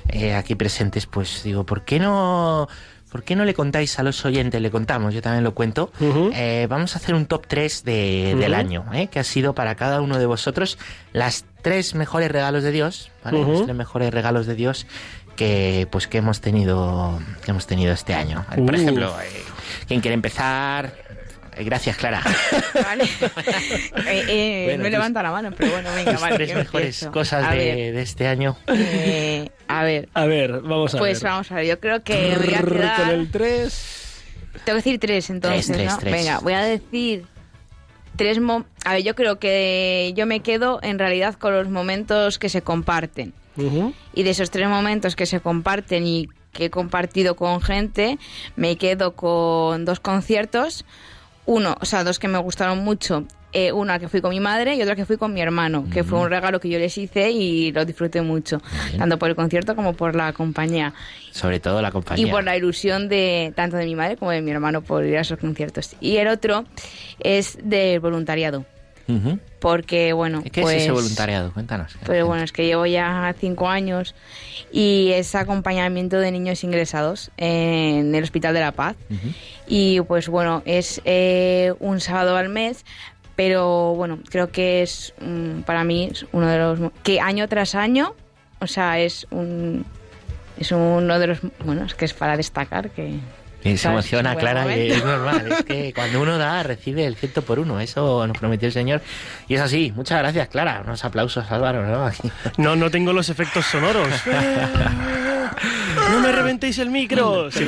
eh, aquí presentes, pues digo, ¿por qué no... ¿Por qué no le contáis a los oyentes? Le contamos, yo también lo cuento. Eh, vamos a hacer un top 3 de, del año, ¿eh? que ha sido para cada uno de vosotros las tres mejores regalos de Dios, ¿vale? Los tres mejores regalos de Dios que pues que hemos tenido que hemos tenido este año. Por ejemplo, eh, ¿quién quiere empezar? Eh, gracias, Clara. Vale. Eh, eh, Bueno, me tus- levanta la mano, pero bueno, venga, Las vale. tres mejores empiezo. cosas de, este año. eh, a ver, A ver, vamos a pues ver. vamos a ver, yo creo que voy a Con el 3. Tengo que decir tres entonces, Tres, tres, ¿no? tres. Venga, voy a decir tres... mo- A ver, yo creo que yo me quedo en realidad con los momentos que se comparten. Y de esos tres momentos que se comparten y que he compartido con gente, me quedo con dos conciertos. Uno, o sea, dos que me gustaron mucho. Eh, uno al que fui con mi madre y otro al que fui con mi hermano, que fue un regalo que yo les hice y lo disfruté mucho, bien. tanto por el concierto como por la compañía. Sobre todo la compañía. Y por la ilusión de tanto de mi madre como de mi hermano por ir a esos conciertos. Y el otro es del voluntariado. Porque, bueno, ¿Qué pues, es ese voluntariado? Cuéntanos. Pues bueno, es que llevo ya cinco años y es acompañamiento de niños ingresados en el Hospital de la Paz. Y pues bueno, es eh, un sábado al mes, pero bueno, creo que es mm, para mí es uno de los mo- que año tras año, o sea, es un es uno de los bueno, es que es para destacar que Y se emociona, Clara, y es normal. Es que cuando uno da, recibe el ciento por uno. Eso nos prometió el Señor. Y es así. Muchas gracias, Clara. Unos aplausos, Álvaro, ¿no? No, no tengo los efectos sonoros. ¡No me reventéis el micro! Sí,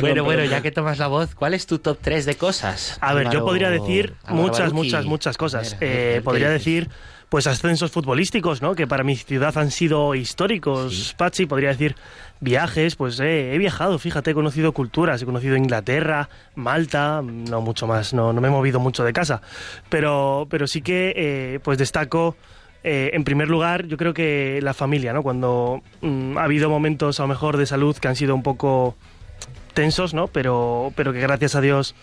Bueno, bueno, ya que tomas la voz, ¿cuál es tu top 3 de cosas? A ver, yo podría decir Álvaro muchas, Baruki. muchas, muchas cosas. Ver, ver, Eh, ¿qué podría dices? decir, pues, ascensos futbolísticos, ¿no? Que para mi ciudad han sido históricos. Sí. Pachi, podría decir viajes, pues eh, he viajado, fíjate, he conocido culturas, he conocido Inglaterra, Malta, no mucho más, no, no me he movido mucho de casa. Pero, pero sí que, eh, pues, destaco Eh, en primer lugar, yo creo que la familia, ¿no? Cuando mm, ha habido momentos a lo mejor de salud que han sido un poco tensos, ¿no? Pero, pero que gracias a Dios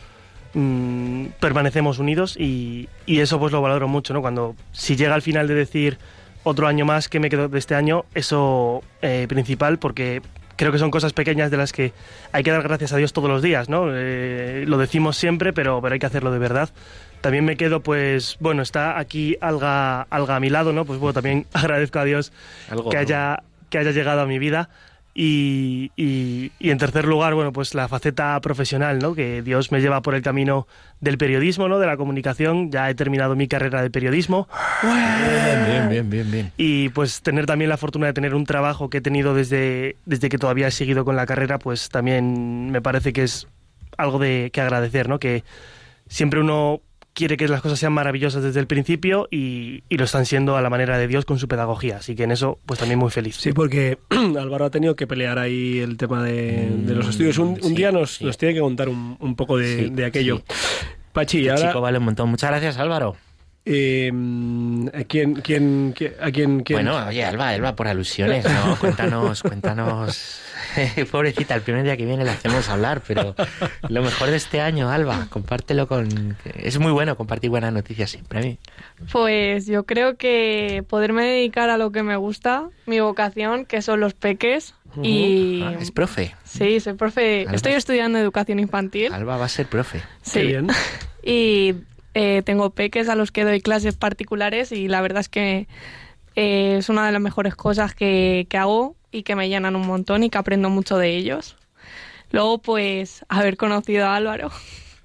mm, permanecemos unidos y, y eso pues lo valoro mucho, ¿no? Cuando si llega al final de decir otro año más que me quedo de este año, eso eh, principal porque creo que son cosas pequeñas de las que hay que dar gracias a Dios todos los días, ¿no? Eh, lo decimos siempre, pero, pero hay que hacerlo de verdad. También me quedo, pues, bueno, está aquí Alga, Alga a mi lado, ¿no? Pues bueno, también agradezco a Dios Algo, que, haya, que haya llegado a mi vida. Y, y- y en tercer lugar, bueno, pues la faceta profesional, ¿no? Que Dios me lleva por el camino del periodismo, ¿no? De la comunicación. Ya he terminado mi carrera de periodismo. Bien, bien, bien, bien, bien. Y pues tener también la fortuna de tener un trabajo que he tenido desde, desde que todavía he seguido con la carrera, pues también me parece que es algo de que agradecer, ¿no? Que siempre uno quiere que las cosas sean maravillosas desde el principio y, y lo están siendo a la manera de Dios con su pedagogía. Así que en eso, pues también muy feliz. Sí, porque Álvaro ha tenido que pelear ahí el tema de, de los estudios. Un, un sí, día nos, sí. nos tiene que contar un, un poco de, Sí, de aquello. sí. Pachi, Este ahora, chico vale un montón. Muchas gracias, Álvaro. eh, ¿a quién, quién, quién- a quién, quién- Bueno, oye, Alba, Alba, por alusiones, ¿no? Cuéntanos, cuéntanos. Pobrecita, el primer día que viene le hacemos hablar, pero lo mejor de este año, Alba, compártelo con... Es muy bueno compartir buenas noticias siempre a mí. Pues yo creo que poderme dedicar a lo que me gusta, mi vocación, que son los peques. Y Ah, es profe. sí, soy profe. Alba. Estoy estudiando educación infantil. Alba va a ser profe. Sí. Qué bien. Y eh, tengo peques a los que doy clases particulares y la verdad es que eh, es una de las mejores cosas que, que hago y que me llenan un montón y que aprendo mucho de ellos. Luego, pues, haber conocido a Álvaro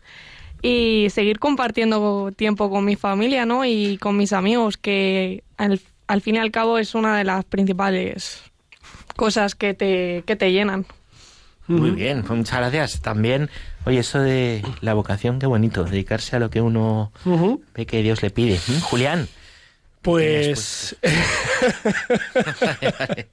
y seguir compartiendo tiempo con mi familia, ¿no? Y con mis amigos, que al, al fin y al cabo es una de las principales cosas que te, que te llenan. Muy bien, pues muchas gracias. También, oye, eso de la vocación, qué bonito, dedicarse a lo que uno Ujú. ve que Dios le pide. ¿Mm? Julián. Pues Madre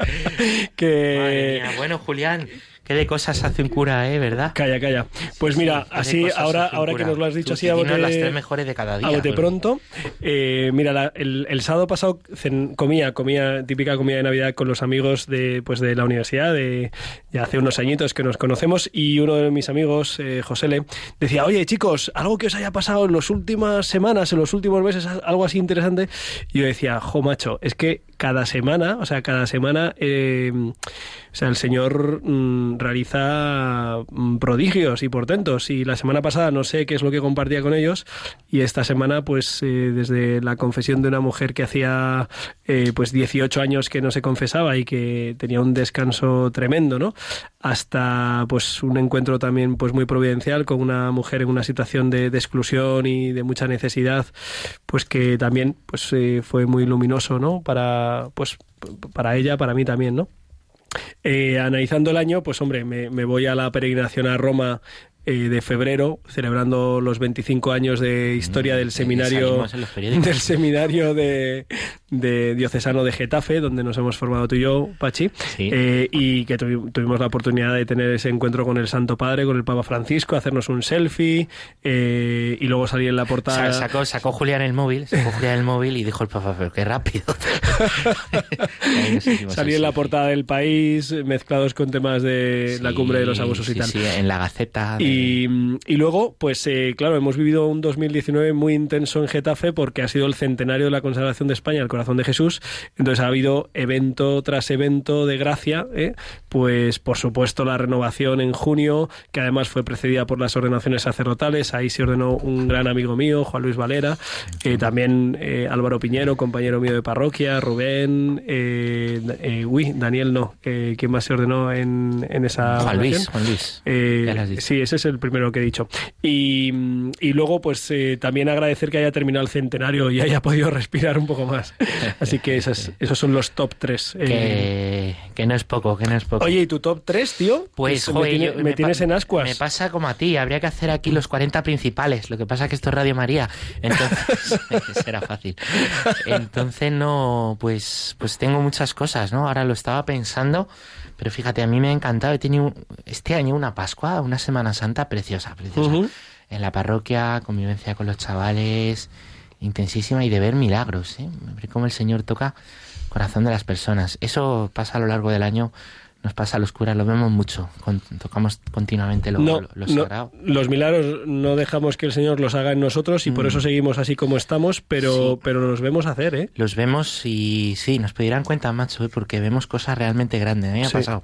que mía, Bueno, Julián, qué de cosas hace un cura, ¿eh? ¿Verdad? calla, calla. Pues mira, así ahora, ahora que nos lo has dicho así a bote, las tres mejores de cada día. a bote pronto. eh, mira, la- el, el sábado pasado cen- comía, comía típica comida de Navidad con los amigos de, pues de la universidad, de ya hace unos añitos que nos conocemos y uno de mis amigos, eh, José Le, decía, oye chicos, algo que os haya pasado en las últimas semanas, en los últimos meses, algo así interesante. Y yo decía, jo macho, es que cada semana, o sea, cada semana, eh, o sea, el Señor mm, realiza mm, prodigios y portentos. Y la semana pasada no sé qué es lo que compartía con ellos. Y esta semana, pues, eh, desde la confesión de una mujer que hacía eh, pues 18 años que no se confesaba y que tenía un descanso tremendo, ¿no? Hasta pues un encuentro también pues muy providencial con una mujer en una situación de, de exclusión y de mucha necesidad, pues que también pues eh, fue muy luminoso, ¿no? Para pues p- para ella, para mí también, ¿no? Eh, analizando el año, pues hombre, me, me voy a la peregrinación a Roma eh, de febrero, celebrando los 25 años de historia del seminario Mm, en los periódicos. del seminario de, de diocesano de Getafe, donde nos hemos formado tú y yo, Pachi, Sí. eh, y que tuvi- tuvimos la oportunidad de tener ese encuentro con el Santo Padre, con el Papa Francisco, hacernos un selfie eh, y luego salir en la portada. Sa- Sacó, sacó Julián el móvil, sacó Julián el móvil y dijo el papá, pero qué rápido. Salir en la portada del país, mezclados con temas de la cumbre de los abusos y tal. Sí, en la Gaceta. de- Y, y luego, pues eh, claro, hemos vivido un 2019 muy intenso en Getafe porque ha sido el centenario de la consagración de España al corazón de Jesús. Entonces ha habido evento tras evento de gracia. ¿eh? Pues por supuesto la renovación en junio, que además fue precedida por las ordenaciones sacerdotales. Ahí se ordenó un gran amigo mío, Juan Luis Valera. eh, también eh, Álvaro Piñero, compañero mío de parroquia. Rubén. Eh, eh, uy, Daniel no. Eh, ¿Quién más se ordenó en, en esa Juan Luis? Juan Luis. Sí, ese es el primero que he dicho. Y, y luego, pues eh, también agradecer que haya terminado el centenario y haya podido respirar un poco más. Así que esas- esos son los top 3. Que, que no es poco, que no es poco. Oye, ¿y tu top 3, tío? Pues, me, joder, tiene- yo- me tienes en ascuas. Me pasa como a ti, habría que hacer aquí los 40 principales. Lo que pasa es que esto es Radio María, entonces será fácil. Entonces no, pues, pues tengo muchas cosas, ¿no? Ahora lo estaba pensando, pero fíjate, a mí me ha encantado. He tenido este año una Pascua, una Semana Santa preciosa, preciosa. En la parroquia, convivencia con los chavales. Intensísima y de ver milagros, ¿eh? ver cómo el Señor toca el corazón de las personas. Eso pasa a lo largo del año nos pasa a los curas, lo vemos mucho, con- tocamos continuamente lo, No, lo- lo no, sagrado. los milagros no dejamos que el Señor los haga en nosotros y por Mm. eso seguimos así como estamos, pero, Sí. pero los vemos hacer, ¿eh? Los vemos y sí, nos pedirán cuenta, macho, ¿eh? porque vemos cosas realmente grandes. A mí me ha Sí. pasado.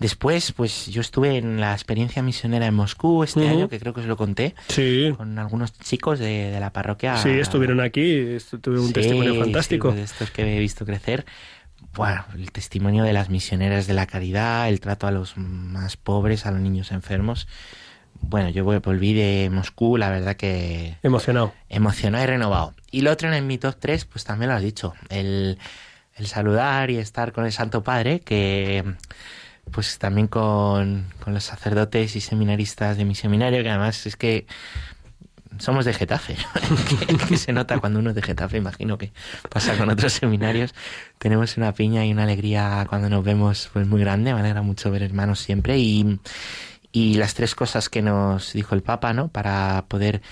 Después, pues yo estuve en la experiencia misionera en Moscú este Ujú. año, que creo que os lo conté, Sí. con algunos chicos de, de la parroquia. Sí, estuvieron aquí, tuve un Sí, testimonio fantástico. de estos que he visto crecer. Bueno, el testimonio de las misioneras de la caridad, el trato a los más pobres, a los niños enfermos. Bueno, yo vol- volví de Moscú, la verdad que Emocionado. emocionado y renovado. Y lo otro en mi top 3, pues también lo has dicho, el, el saludar y estar con el Santo Padre, que pues también con, con los sacerdotes y seminaristas de mi seminario, que además es que somos de Getafe, que, que se nota cuando uno es de Getafe, imagino que pasa con otros seminarios. Tenemos una piña y una alegría cuando nos vemos pues muy grande, me alegra mucho ver hermanos siempre y, y las tres cosas que nos dijo el Papa, ¿no? Para poder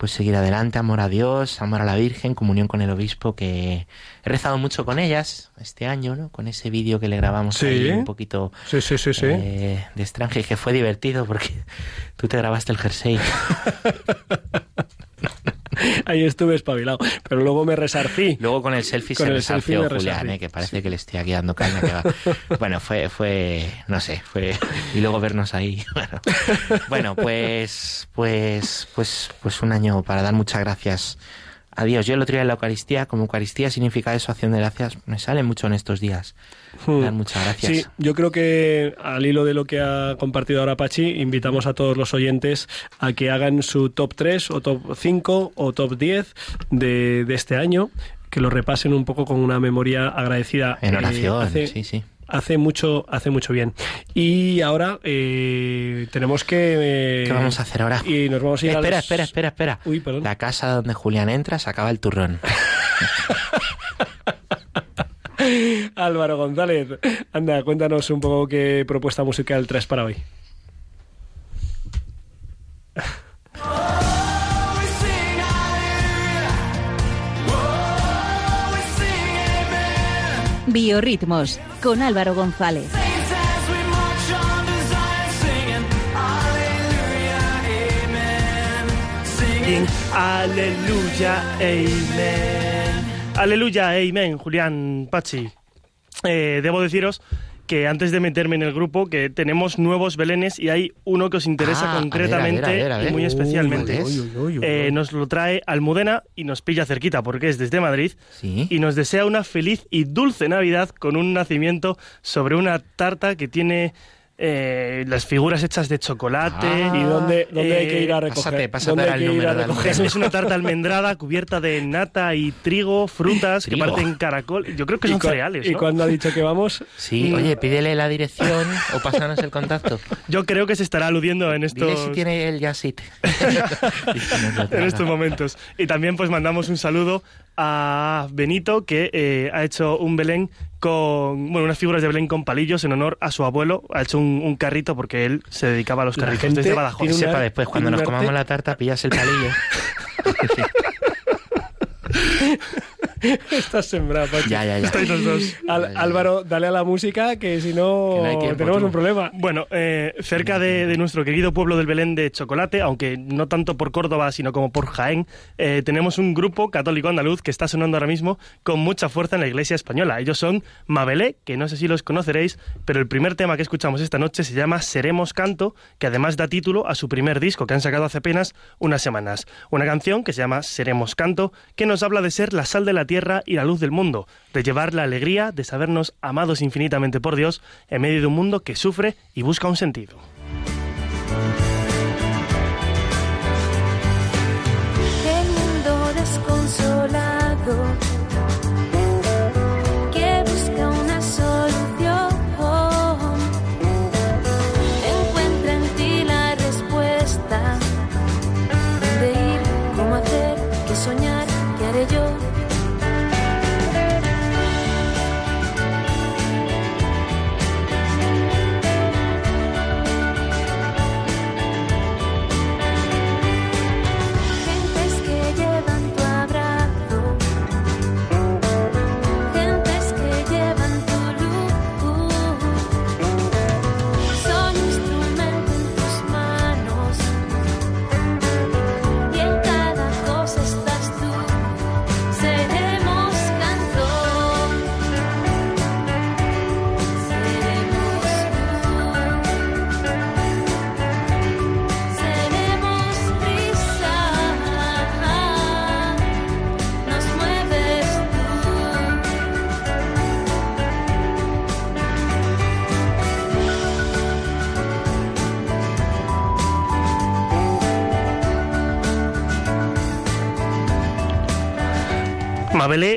pues seguir adelante, amor a Dios, amor a la Virgen, comunión con el obispo, que he rezado mucho con ellas este año, ¿no? Con ese vídeo que le grabamos Sí. ahí un poquito Sí, sí, sí, sí. eh, de extranjero, que fue divertido porque tú te grabaste el jersey. Ahí estuve espabilado, pero luego me resarcí. Luego con el selfie Con se el selfie resarció me Julián, resarcí. eh, que parece que le estoy aquí dando caña. Que va. Bueno, fue, fue, no sé, fue y luego vernos ahí. Bueno, bueno, pues, pues, pues, pues un año para dar muchas gracias a Dios. Yo el otro día en la Eucaristía, como Eucaristía significa eso, acción de gracias, me sale mucho en estos días. Hmm. Dar muchas gracias. Sí, yo creo que al hilo de lo que ha compartido ahora Pachi, invitamos a todos los oyentes a que hagan su top 3 o top 5 o top 10 de, de este año, que lo repasen un poco con una memoria agradecida. En Eh, oración, hace, sí, sí. Hace mucho, hace mucho bien. Y ahora eh, tenemos que... eh, ¿Qué vamos a hacer ahora? Y nos vamos a ir a espera, los- espera, espera, espera. Uy, perdón. La casa donde Julián entra se acaba el turrón. Álvaro González, anda, cuéntanos un poco qué propuesta musical traes para hoy. Biorritmos con Álvaro González. Aleluya, Amen. Aleluya, Amen, Julián Pachi. Eh, debo deciros que antes de meterme en el grupo, que tenemos nuevos belenes y hay uno que os interesa Ah, a ver, a ver, concretamente a ver, a ver. y muy Uy, especialmente. Eh, nos lo trae Almudena y nos pilla cerquita porque es desde Madrid Sí. y nos desea una feliz y dulce Navidad con un nacimiento sobre una tarta que tiene eh, las figuras hechas de chocolate. Ah. ¿Y dónde, dónde hay Eh, que ir a recoger? pásate, pásate ¿Dónde ahora hay el que ir a número de recoger? Es, es una tarta almendrada cubierta de nata y trigo, frutas Trigo. que parecen caracol. Yo creo que ¿Y son cereales. ¿Y cuándo ha dicho que vamos? Sí, oye, pídele la dirección o pásanos el contacto. Yo creo que se estará aludiendo en estos, Dile si tiene el Yasit. en estos momentos. Y también pues mandamos un saludo a Benito que eh, ha hecho un Belén con bueno unas figuras de Belén con palillos en honor a su abuelo. Ha hecho un, un carrito porque él se dedicaba a los carritos desde Badajoz. una- Sepa después, cuando nos comamos la tarta, pillas el palillo. Estás sembrado, Pachi. ya, ya, ya. Estáis los dos. Al- Ya, ya, ya. Álvaro, dale a la música que si no, Que no hay tiempo, tenemos tú. un problema. Bueno, eh, cerca de, de nuestro querido pueblo del Belén de Chocolate, aunque no tanto por Córdoba, sino como por Jaén, eh, tenemos un grupo católico andaluz que está sonando ahora mismo con mucha fuerza en la iglesia española. Ellos son Mabelé, que no sé si los conoceréis, pero el primer tema que escuchamos esta noche se llama Seremos Canto, que además da título a su primer disco que han sacado hace apenas unas semanas. Una canción que se llama Seremos Canto, que nos habla de ser la sal de la tierra y la luz del mundo, de llevar la alegría de sabernos amados infinitamente por Dios en medio de un mundo que sufre y busca un sentido.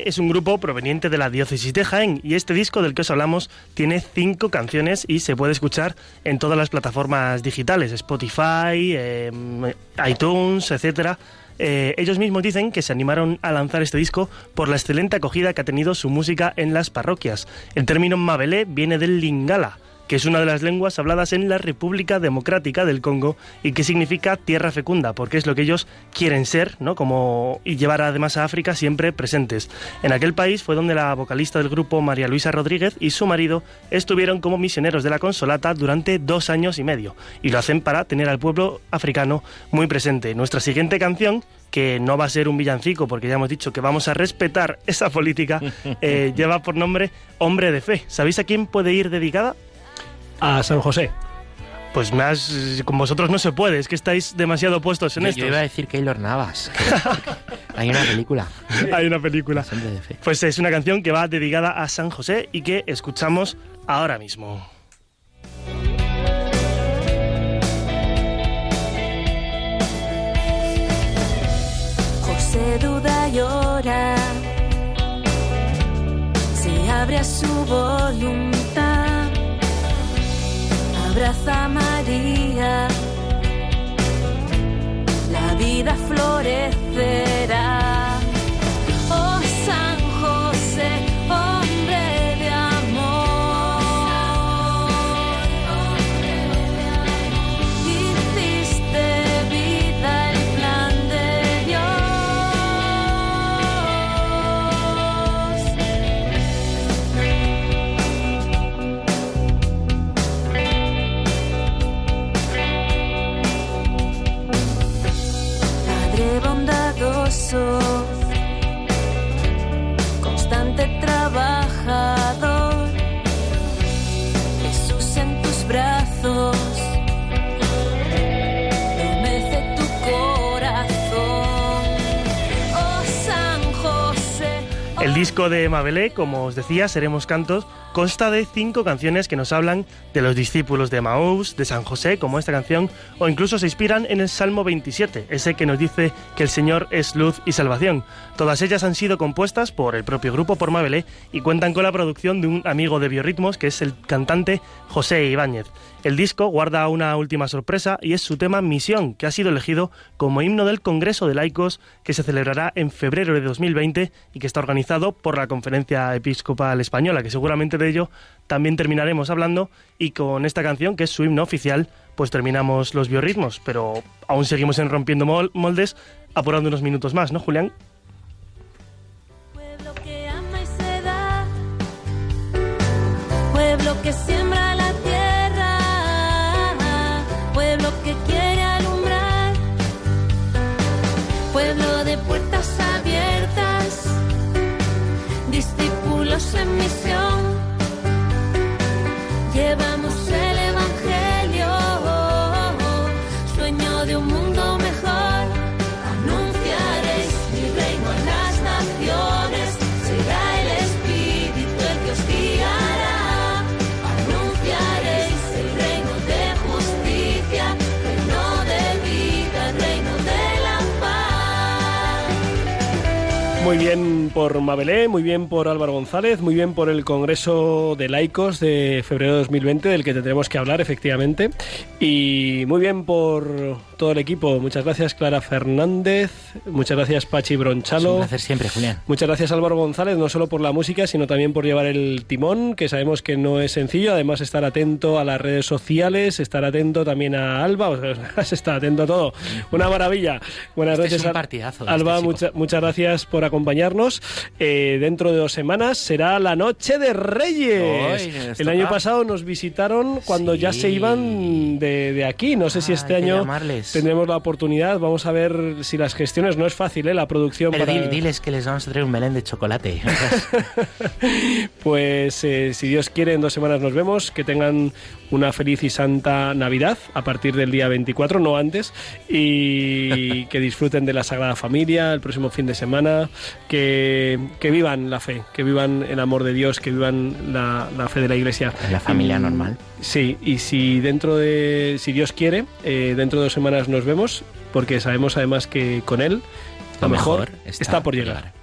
Es un grupo proveniente de la diócesis de Jaén y este disco del que os hablamos tiene cinco canciones y se puede escuchar en todas las plataformas digitales, Spotify, eh, iTunes, etcétera. Eh, ellos mismos dicen que se animaron a lanzar este disco por la excelente acogida que ha tenido su música en las parroquias. El término Mabelé viene del lingala, que es una de las lenguas habladas en la República Democrática del Congo y que significa tierra fecunda, porque es lo que ellos quieren ser, ¿no? Como y llevar además a África siempre presentes. En aquel país fue donde la vocalista del grupo María Luisa Rodríguez y su marido estuvieron como misioneros de la Consolata durante dos años y medio y lo hacen para tener al pueblo africano muy presente. Nuestra siguiente canción que no va a ser un villancico, porque ya hemos dicho que vamos a respetar esa política, eh, lleva por nombre Hombre de Fe. ¿Sabéis a quién puede ir dedicada? A San José. Pues más, con vosotros no se puede, es que estáis demasiado puestos en esto. yo iba a decir Keylor Navas. que Hay una película. Hay una película. Pues es una canción que va dedicada a San José y que escuchamos ahora mismo. José duda y ora, se abre a su voluntad, abraza María, la vida florecerá. Disco de Mabelé, como os decía, Seremos Cantos, consta de cinco canciones que nos hablan de los discípulos de Maús, de San José, como esta canción, o incluso se inspiran en el Salmo 27, ese que nos dice que el Señor es luz y salvación. Todas ellas han sido compuestas por el propio grupo, por Mabelé, y cuentan con la producción de un amigo de Biorritmos, que es el cantante José Ibáñez. El disco guarda una última sorpresa y es su tema Misión, que ha sido elegido como himno del Congreso de Laicos que se celebrará en febrero de 2020 y que está organizado por la Conferencia Episcopal Española, que seguramente de ello también terminaremos hablando. Y con esta canción, que es su himno oficial, pues terminamos los biorritmos, pero aún seguimos en Rompiendo Mol- Moldes, apurando unos minutos más, ¿no, Julián? Pueblo que ama y se da, pueblo que siembra Muy bien por Mabelé, muy bien por Álvaro González, muy bien por el Congreso de Laicos de febrero de 2020, del que tendremos que hablar, efectivamente. Y muy bien por todo el equipo. Muchas gracias, Clara Fernández. Muchas gracias, Pachi Es un Bronchalo. placer siempre, Julián. Muchas gracias Álvaro González, no solo por la música, sino también por llevar el timón, que sabemos que no es sencillo. Además, estar atento a las redes sociales, estar atento también a Alba, o sea, estar atento a todo. Una maravilla. Buenas Este es noches, Alba. este mucha- muchas gracias por acompañarnos. Eh, dentro de dos semanas será la Noche de Reyes. El año pasado nos visitaron cuando ya se iban de, de aquí. No sé si Ah, este año llamarles. tendremos la oportunidad. Vamos a ver si las gestiones no es fácil, ¿eh? la producción. Pero para... di- diles que les vamos a traer un melén de chocolate. Pues eh, si Dios quiere, en dos semanas nos vemos. Que tengan una feliz y santa Navidad a partir del día 24, no antes. Y que disfruten de la Sagrada Familia el próximo fin de semana. Que, que vivan la fe, que vivan el amor de Dios, que vivan la, la fe de la Iglesia. La familia normal. Sí, y si dentro de, si Dios quiere, eh, dentro de dos semanas nos vemos, porque sabemos además que con Él lo, Lo mejor, mejor está, está por por llegar. llegar.